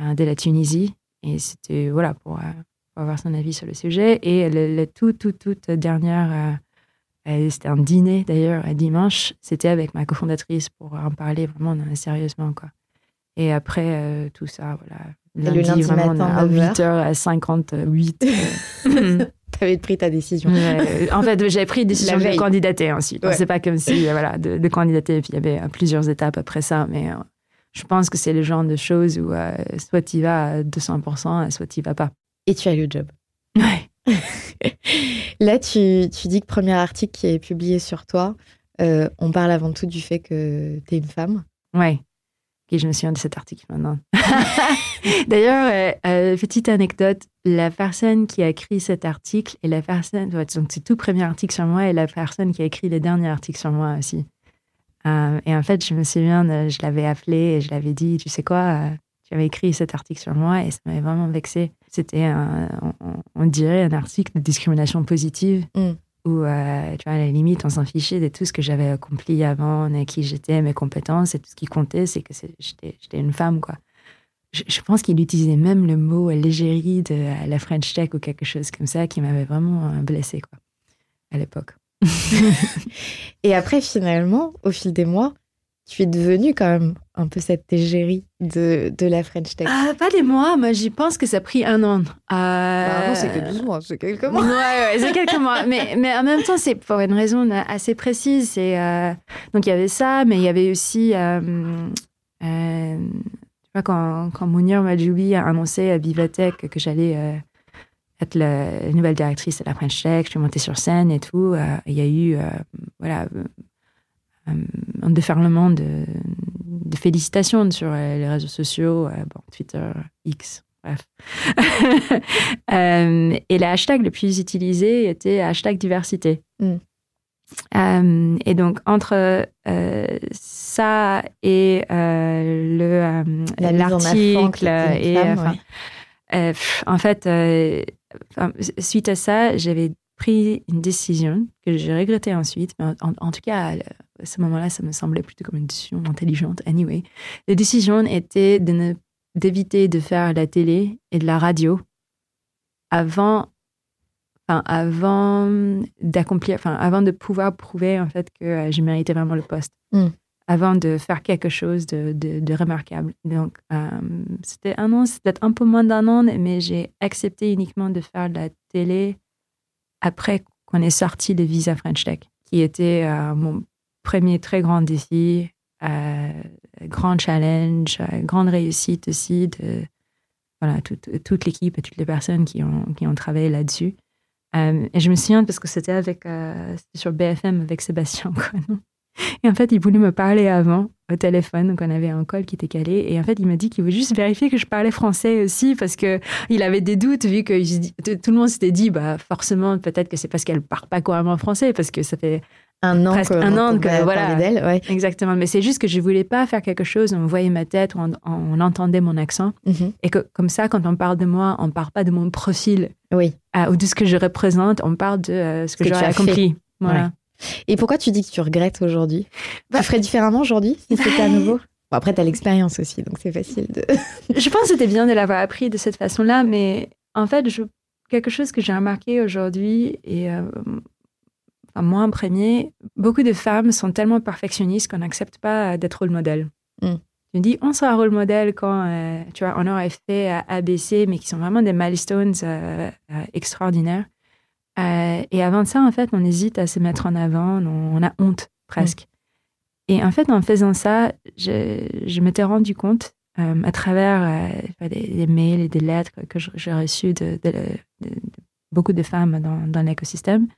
euh, de la Tunisie. Et c'était, voilà, euh, pour, avoir son avis sur le sujet. Et la le tout, tout, toute dernière, c'était un dîner d'ailleurs, dimanche, c'était avec ma cofondatrice pour en parler vraiment sérieusement, quoi. Et après, tout ça, voilà. Lundi, lundi vraiment, matin, à 8h58. avais pris ta décision. En fait, j'avais pris une décision de candidater ensuite. Ouais. C'est pas comme si, euh, voilà, de, candidater. Et puis, il y avait euh, plusieurs étapes après ça. Mais euh, je pense que c'est le genre de choses où soit tu y vas à 200%, soit tu y vas pas. Et tu as le job. Ouais. Là, tu, tu, dis que premier article qui est publié sur toi, on parle avant tout du fait que tu es une femme. Ouais. Ok, je me souviens de cet article maintenant. D'ailleurs, euh, euh, petite anecdote, la personne qui a écrit cet article et la personne, donc c'est tout premier article sur moi et la personne qui a écrit les derniers articles sur moi aussi. Euh, et en fait, je me souviens, je l'avais appelé et je l'avais dit, tu sais quoi, tu avais écrit cet article sur moi et ça m'avait vraiment vexé. C'était, on dirait, un article de discrimination positive Mm. Où, euh, tu vois, à la limite, on s'en fichait de tout ce que j'avais accompli avant, de qui j'étais, mes compétences, et tout ce qui comptait, c'est que j'étais une femme, quoi. Je, je pense qu'il utilisait même le mot légérie de euh, la French Tech ou quelque chose comme ça qui m'avait vraiment euh, blessée, quoi, à l'époque. Et après, finalement, au fil des mois, tu es devenue quand même un peu cette égérie de, de la French Tech. Ah, pas des mois, moi j'y pense que ça a pris un an. Bah, Euh, mois, c'est quelques Ouais, ouais, c'est quelques mois. Mais, mais en même temps, c'est pour une raison assez précise. C'est, euh, donc, il y avait ça, mais il y avait aussi. euh, euh, tu vois, quand, quand Mounir Majoubi a annoncé à Vivatech que j'allais être la nouvelle directrice de la French Tech, je suis montée sur scène et tout, il y a eu. voilà. un déferlement de, de félicitations sur euh, les réseaux sociaux, euh, bon, Twitter, X, bref. Euh, et le hashtag le plus utilisé était hashtag diversité. Mm. Euh, et donc, entre euh, ça et euh, le, l'article t'es une et femme, enfin, ouais. pff, en fait, suite à ça, j'avais pris une décision que j'ai regrettée ensuite. Mais en, en tout cas, à ce moment-là, ça me semblait plutôt comme une décision intelligente. Anyway, la décision était d'éviter de faire la télé et de la radio avant, enfin, avant d'accomplir, enfin, avant de pouvoir prouver en fait que euh, je méritais vraiment le poste. Mm. Avant de faire quelque chose de, de, de remarquable. Donc, euh, c'était un an, c'était peut-être un peu moins d'un an, mais j'ai accepté uniquement de faire la télé après qu'on ait sorti le Visa French Tech, qui était euh, mon premier très grand défi, euh, grand challenge, euh, grande réussite aussi de voilà, toute, toute l'équipe et toutes les personnes qui ont, qui ont travaillé là-dessus. Et je me souviens parce que c'était avec sur BFM avec Sébastien Coinon. Et en fait, il voulait me parler avant au téléphone, donc on avait un call qui était calé. Et en fait, il m'a dit qu'il voulait juste vérifier que je parlais français aussi parce que il avait des doutes vu que tout le monde s'était dit, bah forcément, peut-être que c'est parce qu'elle parle pas couramment français parce que ça fait Un an presque que, un an que, voilà. d'elle, ouais. exactement. Mais c'est juste que je voulais pas faire quelque chose, on voyait ma tête, on, on entendait mon accent Mhm. et que comme ça, quand on parle de moi, on parle pas de mon profil Oui. euh, ou de ce que je représente, on parle de euh, ce que, que j'aurais accompli. Voilà. Et pourquoi tu dis que tu regrettes aujourd'hui? Bah- Tu ferais différemment aujourd'hui si c'était à nouveau? Bon, après, tu as l'expérience aussi, donc c'est facile de. je pense que c'était bien de l'avoir appris de cette façon-là, mais en fait, je, quelque chose que j'ai remarqué aujourd'hui, et euh, enfin, moi en premier, beaucoup de femmes sont tellement perfectionnistes qu'on n'accepte pas d'être rôle modèle. Mm. Je me dis, on sera rôle modèle quand, euh, tu vois, on aurait fait ABC, mais qui sont vraiment des milestones euh, euh, extraordinaires. Euh, et avant ça, en fait, on hésite à se mettre en avant, on, on a honte presque. Et en fait, en faisant ça, je, je m'étais rendu compte euh, à travers euh, des, des mails et des lettres que j'ai reçues de, de- de- de beaucoup de femmes dans, dans l'écosystème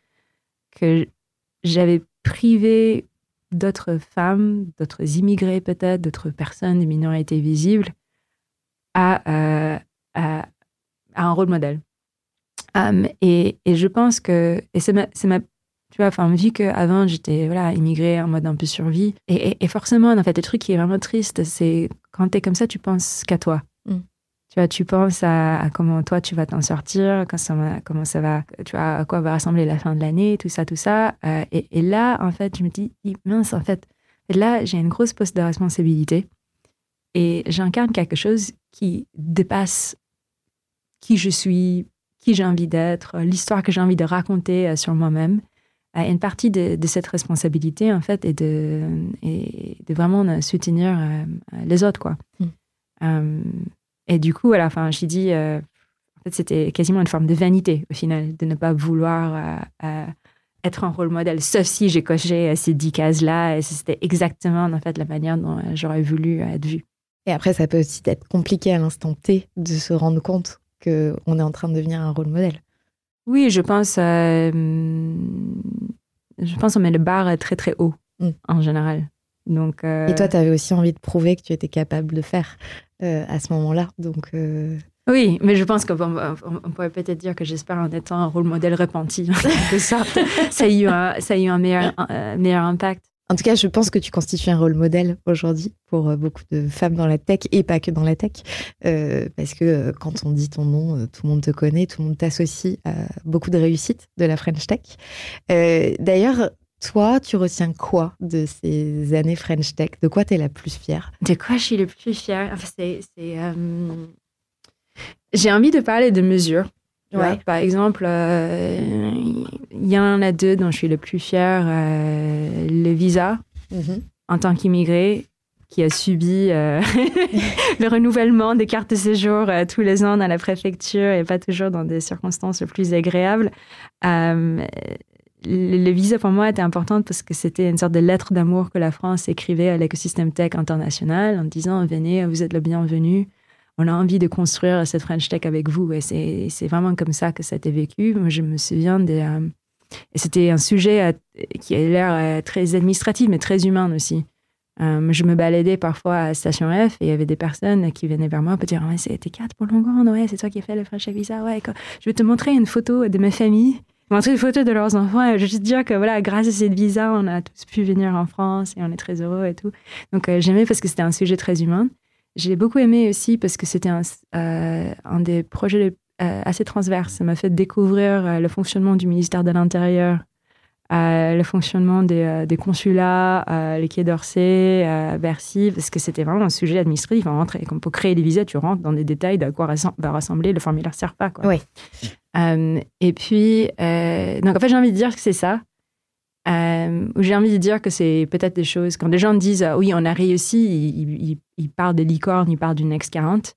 que j'avais privé d'autres femmes, d'autres immigrés peut-être, d'autres personnes, des minorités visibles à, à, à un rôle modèle. Um, et, et je pense que, et c'est ma, tu vois, enfin, vu qu'avant j'étais voilà, immigrée en mode un peu survie, et, et, et forcément, en fait, le truc qui est vraiment triste, c'est quand t'es comme ça, tu penses qu'à toi. Mm. Tu vois, tu penses à, à comment toi tu vas t'en sortir, quand ça comment ça va, tu vois, à quoi va ressembler la fin de l'année, tout ça, tout ça. Euh, et, et là, en fait, je me dis, mince, en fait, là, j'ai une grosse poste de responsabilité et j'incarne quelque chose qui dépasse qui je suis, qui j'ai envie d'être, l'histoire que j'ai envie de raconter euh, sur moi-même. Euh, une partie de, de cette responsabilité, en fait, est de, est de vraiment euh, soutenir euh, les autres, quoi. Mm. Euh, et du coup, à la fin, j'ai dit, euh, en fait, c'était quasiment une forme de vanité, au final, de ne pas vouloir euh, euh, être un rôle modèle, sauf si j'ai coché euh, ces dix cases-là, et c'était exactement, en fait, la manière dont euh, j'aurais voulu euh, être vue. Et après, ça peut aussi être compliqué à l'instant T de se rendre compte qu'on est en train de devenir un rôle modèle. Oui, je pense, euh, je pense qu'on met le bar très très haut Mm. en général. Donc, euh, Et toi, tu avais aussi envie de prouver que tu étais capable de faire euh, à ce moment-là. Donc, euh, oui, mais je pense qu'on on- on pourrait peut-être dire que j'espère en étant un rôle modèle repenti, en quelque sorte, ça a eu un, ça a eu un meilleur, un meilleur impact. En tout cas, je pense que tu constitues un rôle modèle aujourd'hui pour euh, beaucoup de femmes dans la tech et pas que dans la tech. Euh, parce que euh, quand on dit ton nom, tout le monde te connaît, tout le monde t'associe à beaucoup de réussites de la French Tech. D'ailleurs, toi, tu retiens quoi de ces années French Tech? De quoi tu es la plus fière? De quoi je suis le plus fière? Enfin, J'ai envie de parler de mesures. Vois. Par exemple, euh, il y en a deux dont je suis le plus fière. euh, le visa, en tant qu'immigré qui a subi euh, le renouvellement des cartes de séjour tous les ans dans la préfecture et pas toujours dans des circonstances les plus agréables. Le, le visa pour moi était important parce que c'était une sorte de lettre d'amour que la France écrivait à l'écosystème tech international en disant venez, vous êtes le bienvenu. On a envie de construire cette French Tech avec vous. Et c'est vraiment comme ça que ça a été vécu. Moi, je me souviens des, euh, c'était un sujet euh, qui a l'air euh, très administratif, mais très humain aussi. Je me baladais parfois à Station F et il y avait des personnes qui venaient vers moi pour dire C'était 4 pour Longrande, ouais, c'est toi qui as fait le French Tech Visa. Je vais te montrer une photo de ma famille, montrer une photo de leurs enfants. Et je vais juste dire que voilà, grâce à cette visa, on a tous pu venir en France et on est très heureux et tout. Donc j'aimais parce que c'était un sujet très humain. J'ai beaucoup aimé aussi parce que c'était un, euh, un des projets euh, assez transverses. Ça m'a fait découvrir euh, le fonctionnement du ministère de l'Intérieur, le fonctionnement des, des consulats, les Quais d'Orsay, Bercy, parce que c'était vraiment un sujet administratif. Comme pour créer des visas, tu rentres dans des détails de quoi va ressembler le formulaire SERPA. Quoi. Euh, et puis, donc en fait, j'ai envie de dire que c'est ça. Euh, j'ai envie de dire que c'est peut-être des choses. Quand des gens disent ah oui, on a réussi, ils, ils, ils parlent des licornes, ils parlent du Next 40.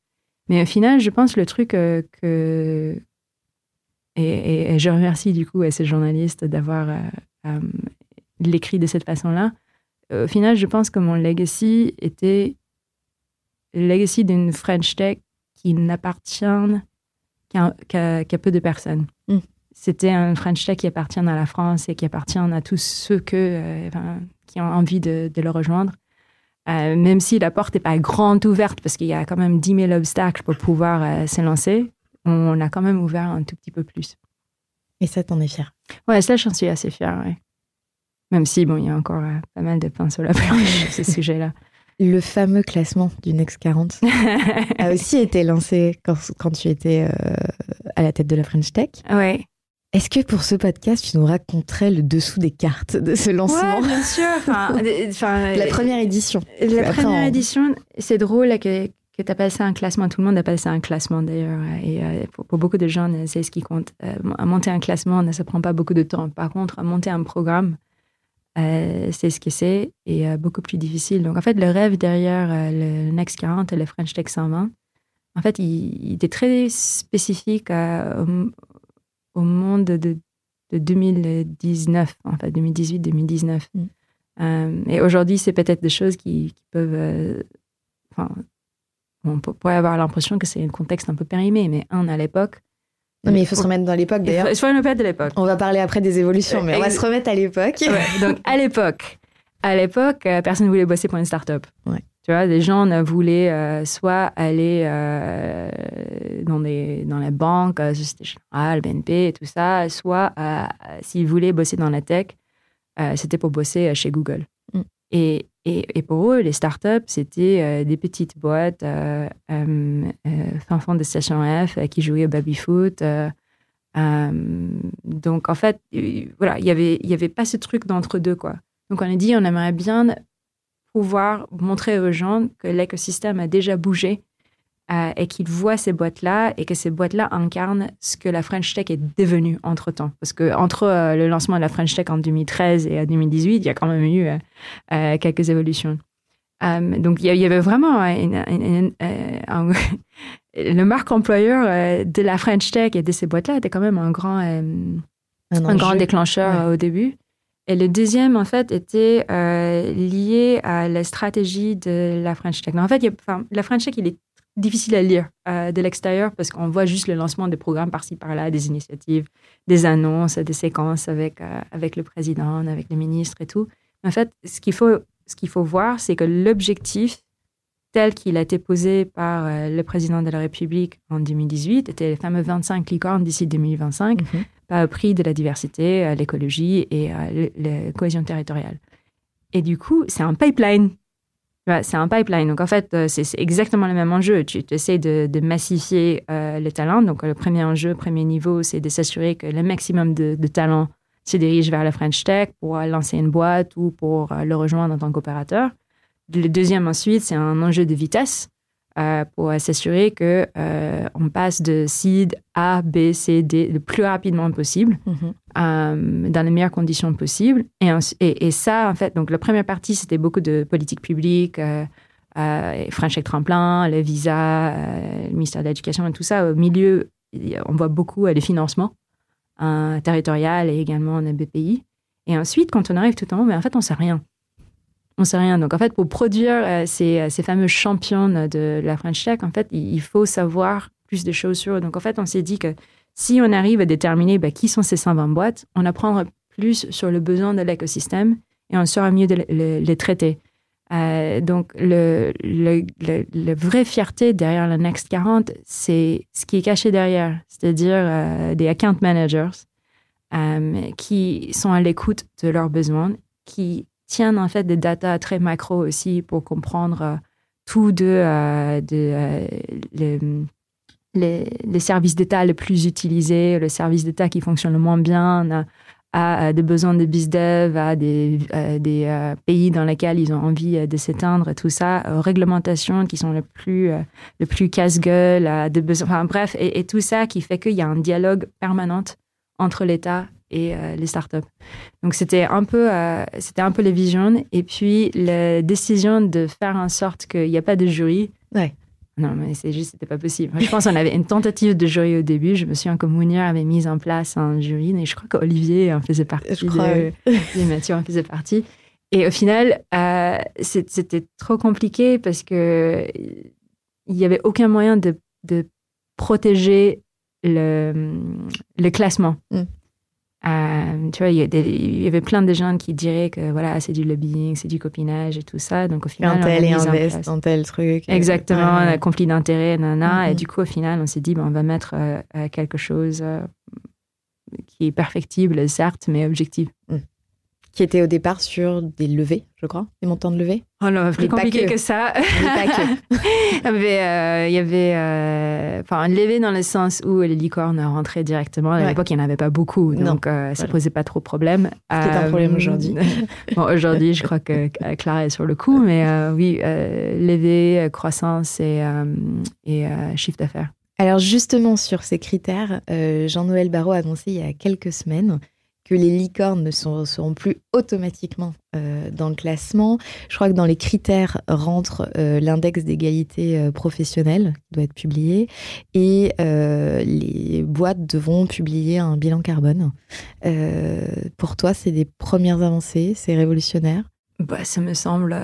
Mais au final, je pense le truc euh, que. Et, je remercie du coup à ces journalistes d'avoir euh, euh, l'écrit de cette façon-là. Au final, je pense que mon legacy était le legacy d'une French Tech qui n'appartient qu'à peu de personnes. C'était un French Tech qui appartient à la France et qui appartient à tous ceux que, euh, enfin, qui ont envie de, de le rejoindre. Euh, même si la porte n'est pas grande ouverte, parce qu'il y a quand même 10 000 obstacles pour pouvoir euh, s'élancer, on a quand même ouvert un tout petit peu plus. Et ça, t'en es fière? Ouais, ça, j'en suis assez fière, ouais. Même si, bon, il y a encore euh, pas mal de pinceaux à la planche sur ce sujet-là. Le fameux classement du Next 40 a aussi été lancé quand, quand tu étais à la tête de la French Tech. ouais. Est-ce que pour ce podcast, tu nous raconterais le dessous des cartes de ce lancement Ouais, bien sûr. Enfin, euh, enfin, La première édition. La Après, première on- édition, c'est drôle que, que tu appelles ça un classement. Tout le monde appelle ça un classement d'ailleurs. Et euh, pour, pour beaucoup de gens, c'est ce qui compte. Euh, à monter un classement, ça prend pas beaucoup de temps. Par contre, à monter un programme, euh, c'est ce que c'est et euh, beaucoup plus difficile. Donc en fait, le rêve derrière euh, le Next 40 et le French Tech 120, en fait, il, il était très spécifique euh, au, au monde de, de 2019, en fait, 2018-2019. Mm. Euh, et aujourd'hui, c'est peut-être des choses qui, qui peuvent. euh, enfin, on pourrait avoir l'impression que c'est un contexte un peu périmé, mais un, à l'époque. Non, mais il faut se remettre dans l'époque d'ailleurs. il faut une de l'époque. On va parler après des évolutions, mais on va se remettre à l'époque. Ouais, donc, à l'époque, à l'époque, euh, personne ne voulait bosser pour une start-up. Ouais. Tu vois, les gens ne voulaient euh, soit aller euh, dans, des, dans les banques, euh, Société Générale, BNP et tout ça, soit euh, s'ils voulaient bosser dans la tech, c'était pour bosser chez Google. Mm. Et, et, et pour eux, les startups, c'était des petites boîtes, fin fond de station F, qui jouaient au baby-foot. donc, en fait, voilà, il y avait, y avait pas ce truc d'entre-deux, quoi. Donc, on a dit, on aimerait bien pouvoir montrer aux gens que l'écosystème a déjà bougé euh, et qu'ils voient ces boîtes-là et que ces boîtes-là incarnent ce que la French Tech est devenue entre-temps. Parce que entre euh, le lancement de la French Tech en 2013 et en 2018, il y a quand même eu euh, quelques évolutions. Donc, il y, avait vraiment une- une- une- un- le marque employeur de la French Tech et de ces boîtes-là était quand même un grand, Un un grand déclencheur Ouais. au début. Et le deuxième, en fait, était euh, lié à la stratégie de la French Tech. Donc, en fait, la French Tech, il est difficile à lire euh, de l'extérieur parce qu'on voit juste le lancement des programmes par-ci, par-là, des initiatives, des annonces, des séquences avec, euh, avec le président, avec les ministres et tout. En fait, ce qu'il faut, ce qu'il faut voir, c'est que l'objectif tel qu'il a été posé par le président de la République en 2018 était les fameux 25 licornes d'ici 2025 Mhm. Pas au prix de la diversité, euh, l'écologie et euh, le- la cohésion territoriale. Et du coup, c'est un pipeline. Tu C'est un pipeline. Donc, en fait, euh, c'est exactement le même enjeu. Tu essaies de, massifier euh, les talents. Donc, le premier enjeu, premier niveau, c'est de s'assurer que le maximum de, de talents se dirige vers la French Tech pour euh, lancer une boîte ou pour euh, le rejoindre en tant qu'opérateur. Le deuxième, ensuite, c'est un enjeu de vitesse euh, pour s'assurer que euh, on passe de seed A, B, C, D le plus rapidement possible, Mhm. euh, dans les meilleures conditions possibles. Et, ensu- et, et ça, en fait, donc la première partie, c'était beaucoup de politique publique, French Tech Tremplin, le visa, le ministère de l'Éducation et tout ça. Au milieu, on voit beaucoup les financements territorial et également en BPI. Et ensuite, quand on arrive tout en haut, mais en fait, on sait rien. On sait rien. Donc, en fait, pour produire euh, ces, ces fameux champions de la French Tech, en fait, il faut savoir plus de choses sur eux. Donc, en fait, on s'est dit que si on arrive à déterminer bah, qui sont ces 120 boîtes, on apprendra plus sur le besoin de l'écosystème et on saura mieux de le- le- les traiter. Euh, donc, le, le, la vraie fierté derrière le Next 40, c'est ce qui est caché derrière, c'est-à-dire euh, des account managers euh, qui sont à l'écoute de leurs besoins, qui tiennent en fait des data très macro aussi pour comprendre euh, tout de, euh, de euh, le- les, services d'État les plus utilisés, le service d'État qui fonctionne le moins bien, à, à, des besoins de BizDev, à des, euh, des pays dans lesquels ils ont envie de s'éteindre, tout ça, aux réglementations qui sont les plus, plus casse-gueule, à des besoins, enfin bref, et, et tout ça qui fait qu'il y a un dialogue permanent entre l'État et euh, les startups. Donc c'était un peu, euh, c'était un peu les visions, et puis la décision de faire en sorte qu'il n'y a pas de jury. Ouais. Non, mais c'est juste, c'était pas possible. Je pense qu'on avait une tentative de jury au début. Je me souviens que Mounir avait mis en place un jury, et je crois qu'Olivier en faisait partie. Je crois, de- et Mathieu en faisait partie. Et au final, euh, c'était trop compliqué parce que il n'y avait aucun moyen de, de protéger le, le classement. Mm. Euh, tu vois, il y, a y avait plein de gens qui diraient que voilà, c'est du lobbying, c'est du copinage et tout ça. Donc au final, Un on a tel et mis en invest, place- un tel truc. Exactement, Ouais, conflit d'intérêts, nana. Et Mhm. du coup, au final, on s'est dit, ben, on va mettre euh, euh, quelque chose euh, qui est perfectible, certes, mais objectif. Qui était au départ sur des levées, je crois, des montants de levées. Oh non, plus compliqué que. que, ça. Mais pas que. il y avait, euh, il y avait euh, enfin, un levé dans le sens où les licornes rentraient directement. À Ouais. l'époque, il n'y en avait pas beaucoup, donc euh, ça Voilà. posait pas trop de problème. qui est un problème aujourd'hui. bon, aujourd'hui, je crois que euh, Clara est sur le coup, mais euh, oui, euh, levé, euh, croissance et, euh, et euh, chiffre d'affaires. Alors justement sur ces critères, euh, Jean-Noël Barrot a annoncé il y a quelques semaines que les licornes ne seront plus automatiquement euh, dans le classement. Je crois que dans les critères rentre euh, l'index d'égalité euh, professionnelle qui doit être publié et les boîtes devront publier un bilan carbone. Pour toi, c'est des premières avancées, c'est révolutionnaire? Bah, ça me semble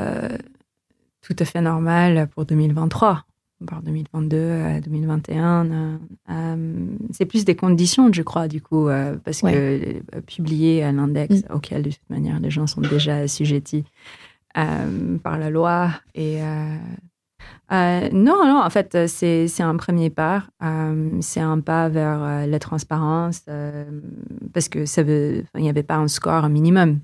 tout à fait normal pour 2023. Par 2022, euh, 2021, euh, euh, c'est plus des conditions, je crois, du coup, euh, parce que publier un index auquel, de toute manière, les gens sont déjà assujettis par la loi. Et euh, non, non, en fait, c'est un premier pas. Euh, c'est un pas vers euh, la transparence, parce que ça veut, il n'y avait pas un score minimum.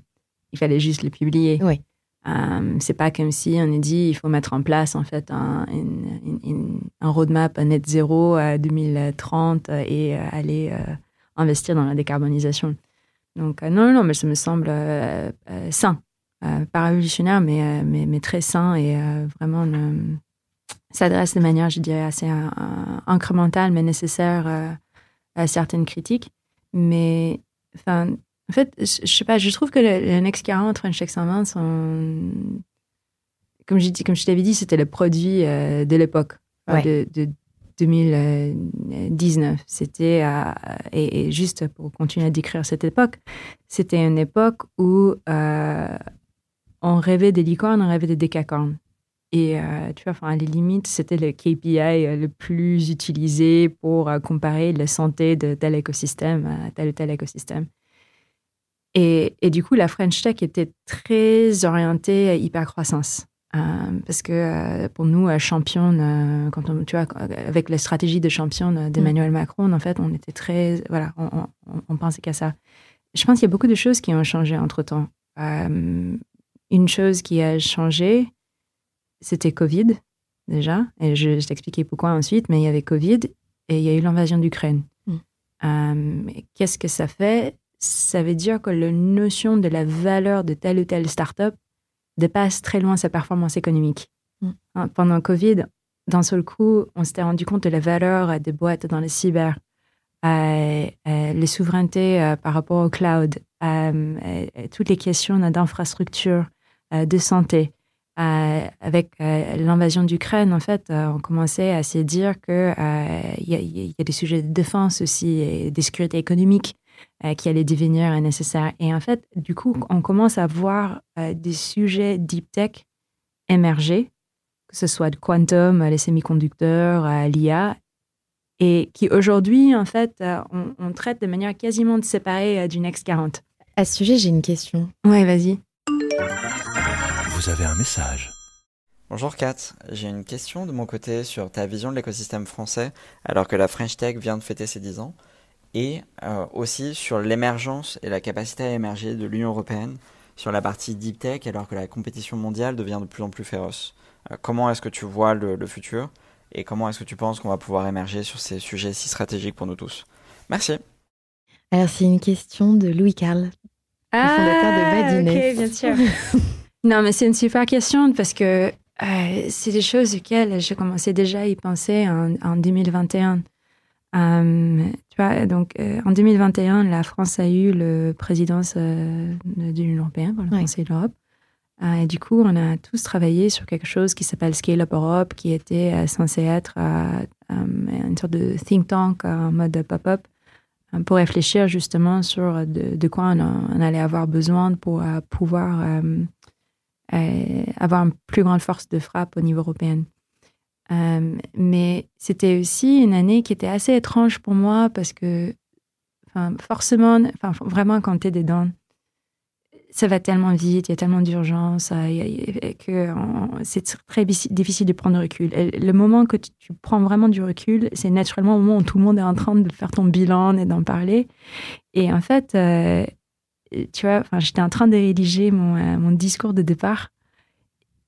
Il fallait juste le publier. Oui. Euh, c'est pas comme si on a dit il faut mettre en place en fait un, une- un roadmap net zéro à 2030 et euh, aller euh, investir dans la décarbonisation. Donc euh, non, non, mais ça me semble euh, euh, sain, Euh, pas révolutionnaire, mais, euh, mais, mais très sain et euh, vraiment s'adresse de manière, je dirais, assez euh, incrémentale, mais nécessaire euh, à certaines critiques. Mais enfin, en fait, je, je sais pas, je trouve que le, le Next 40, French Tech 120 sont. Comme je, comme je t'avais dit, c'était le produit euh, de l'époque, Ouais. de, de 2019. C'était. euh, et, et juste pour continuer à décrire cette époque, c'était une époque où euh, on rêvait des licornes, on rêvait des décacornes. Et euh, tu vois, enfin, à les limites, c'était le KPI euh, le plus utilisé pour euh, comparer la santé de tel écosystème à tel ou tel écosystème. Et, et du coup, la French Tech était très orientée à hypercroissance. Euh, parce que euh, pour nous, euh, championne, euh, quand on, tu vois, avec la stratégie de championne d'Emmanuel Macron, en fait, on était très, voilà, on, on, on pensait qu'à ça. Je pense qu'il y a beaucoup de choses qui ont changé entre temps. Une chose qui a changé, c'était Covid, déjà. Et je, je t'expliquais pourquoi ensuite, mais il y avait Covid et il y a eu l'invasion d'Ukraine. Mm. Qu'est-ce que ça fait? Ça veut dire que la notion de la valeur de telle ou telle start-up dépasse très loin sa performance économique. Mm. Hein, Pendant Covid, d'un seul coup, on s'était rendu compte de la valeur des boîtes dans le cyber, euh, euh, les souverainetés euh, par rapport au cloud, toutes les questions d'infrastructure, euh, de santé. Avec l'invasion d'Ukraine, en fait, on commençait à se dire que euh, il y, y a des sujets de défense aussi et de sécurité économique euh, qui allaient devenir nécessaires. Et en fait, du coup, on commence à voir euh, des sujets deep tech émerger, que ce soit le quantum, euh, les semi-conducteurs, euh, l'IA, et qui aujourd'hui, en fait, euh, on, on traite de manière quasiment séparée euh, du Next 40. À ce sujet, j'ai une question. Ouais, vas-y. Vous avez un message. Bonjour Kat, j'ai une question de mon côté sur ta vision de l'écosystème français alors que la French Tech vient de fêter ses 10 ans et euh, aussi sur l'émergence et la capacité à émerger de l'Union Européenne sur la partie deep tech alors que la compétition mondiale devient de plus en plus féroce. Euh, comment est-ce que tu vois le, le futur et comment est-ce que tu penses qu'on va pouvoir émerger sur ces sujets si stratégiques pour nous tous? Merci. Alors c'est une question de Louis Carl, le fondateur de Badiness. Ah, ok, bien sûr. non, mais c'est une super question parce que euh, c'est des choses auxquelles j'ai commencé déjà à y penser en, en 2021. Euh, tu vois, donc euh, en 2021, la France a eu le présidence euh, de l'Union européenne pour le Ouais. Conseil de l'Europe. Euh, et du coup, on a tous travaillé sur quelque chose qui s'appelle Scale Up Europe, qui était censé être une sorte de think tank en mode pop-up pour réfléchir justement sur de, de quoi on, a- on allait avoir besoin pour pouvoir avoir une plus grande force de frappe au niveau européen. Euh, mais c'était aussi une année qui était assez étrange pour moi parce que, enfin, forcément, enfin, vraiment quand tu es dedans, ça va tellement vite, il y a tellement d'urgence euh, que c'est très difficile de prendre recul. Le moment que tu, prends vraiment du recul, c'est naturellement au moment où tout le monde est en train de faire ton bilan et d'en parler. Et en fait, euh, tu vois, j'étais en train de rédiger mon discours de départ.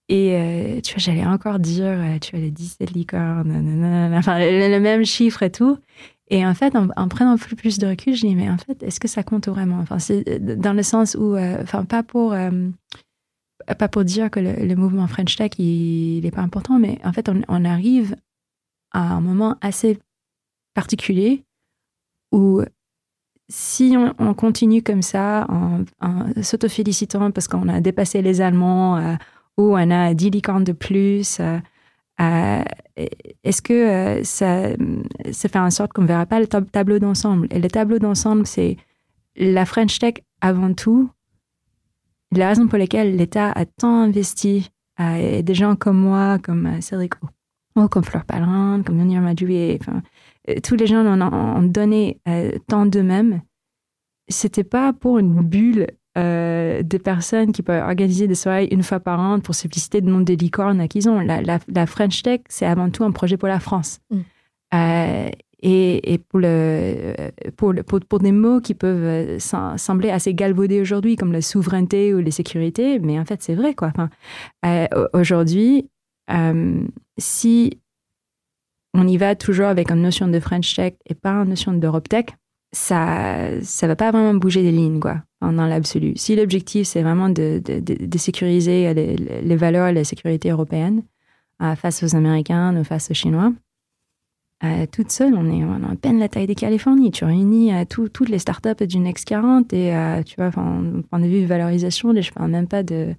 Et tu vois, j'allais encore dire, tu vois, les 17 licornes, enfin, le, même chiffre et tout. Et en fait, en, prenant plus, plus de recul, je dis, mais en fait, est-ce que ça compte vraiment? Enfin, c'est dans le sens où, euh, enfin, pas pour, euh, pas pour dire que le, mouvement French Tech, il n'est pas important, mais en fait, on, arrive à un moment assez particulier où si on, continue comme ça, en, en s'auto-félicitant parce qu'on a dépassé les Allemands, euh, ou on a 10 licornes de plus, euh, est-ce que euh, ça, fait en sorte qu'on ne verra pas le tableau d'ensemble? Et le tableau d'ensemble, c'est la French Tech avant tout. La raison pour laquelle l'État a tant investi, euh, des gens comme moi, comme Cédric ou comme Fleur Palin, comme Munir Madoui, enfin, tous les gens ont, ont donné tant d'eux-mêmes. C'était pas pour une bulle euh, des personnes qui peuvent organiser des soirées une fois par an pour simpliciter le nombre de licornes qu'ils ont. La, French Tech, c'est avant tout un projet pour la France. Mm. Euh, et, pour, le, pour, pour, des mots qui peuvent euh, sembler assez galvaudés aujourd'hui, comme la souveraineté ou les sécurités, mais en fait, c'est vrai. quoi. aujourd'hui, si on y va toujours avec une notion de French Tech et pas une notion d'Europe Tech, ça ça va pas vraiment bouger les lignes quoi dans l'absolu. Si l'objectif c'est vraiment de, sécuriser les, valeurs et la sécurité européenne euh, face aux Américains ou face aux Chinois, euh, toute seule, on est à peine la taille des Californies. Tu réunis euh, toutes les startups du Next 40 et tu vois, point de vue valorisation, je parle même pas de,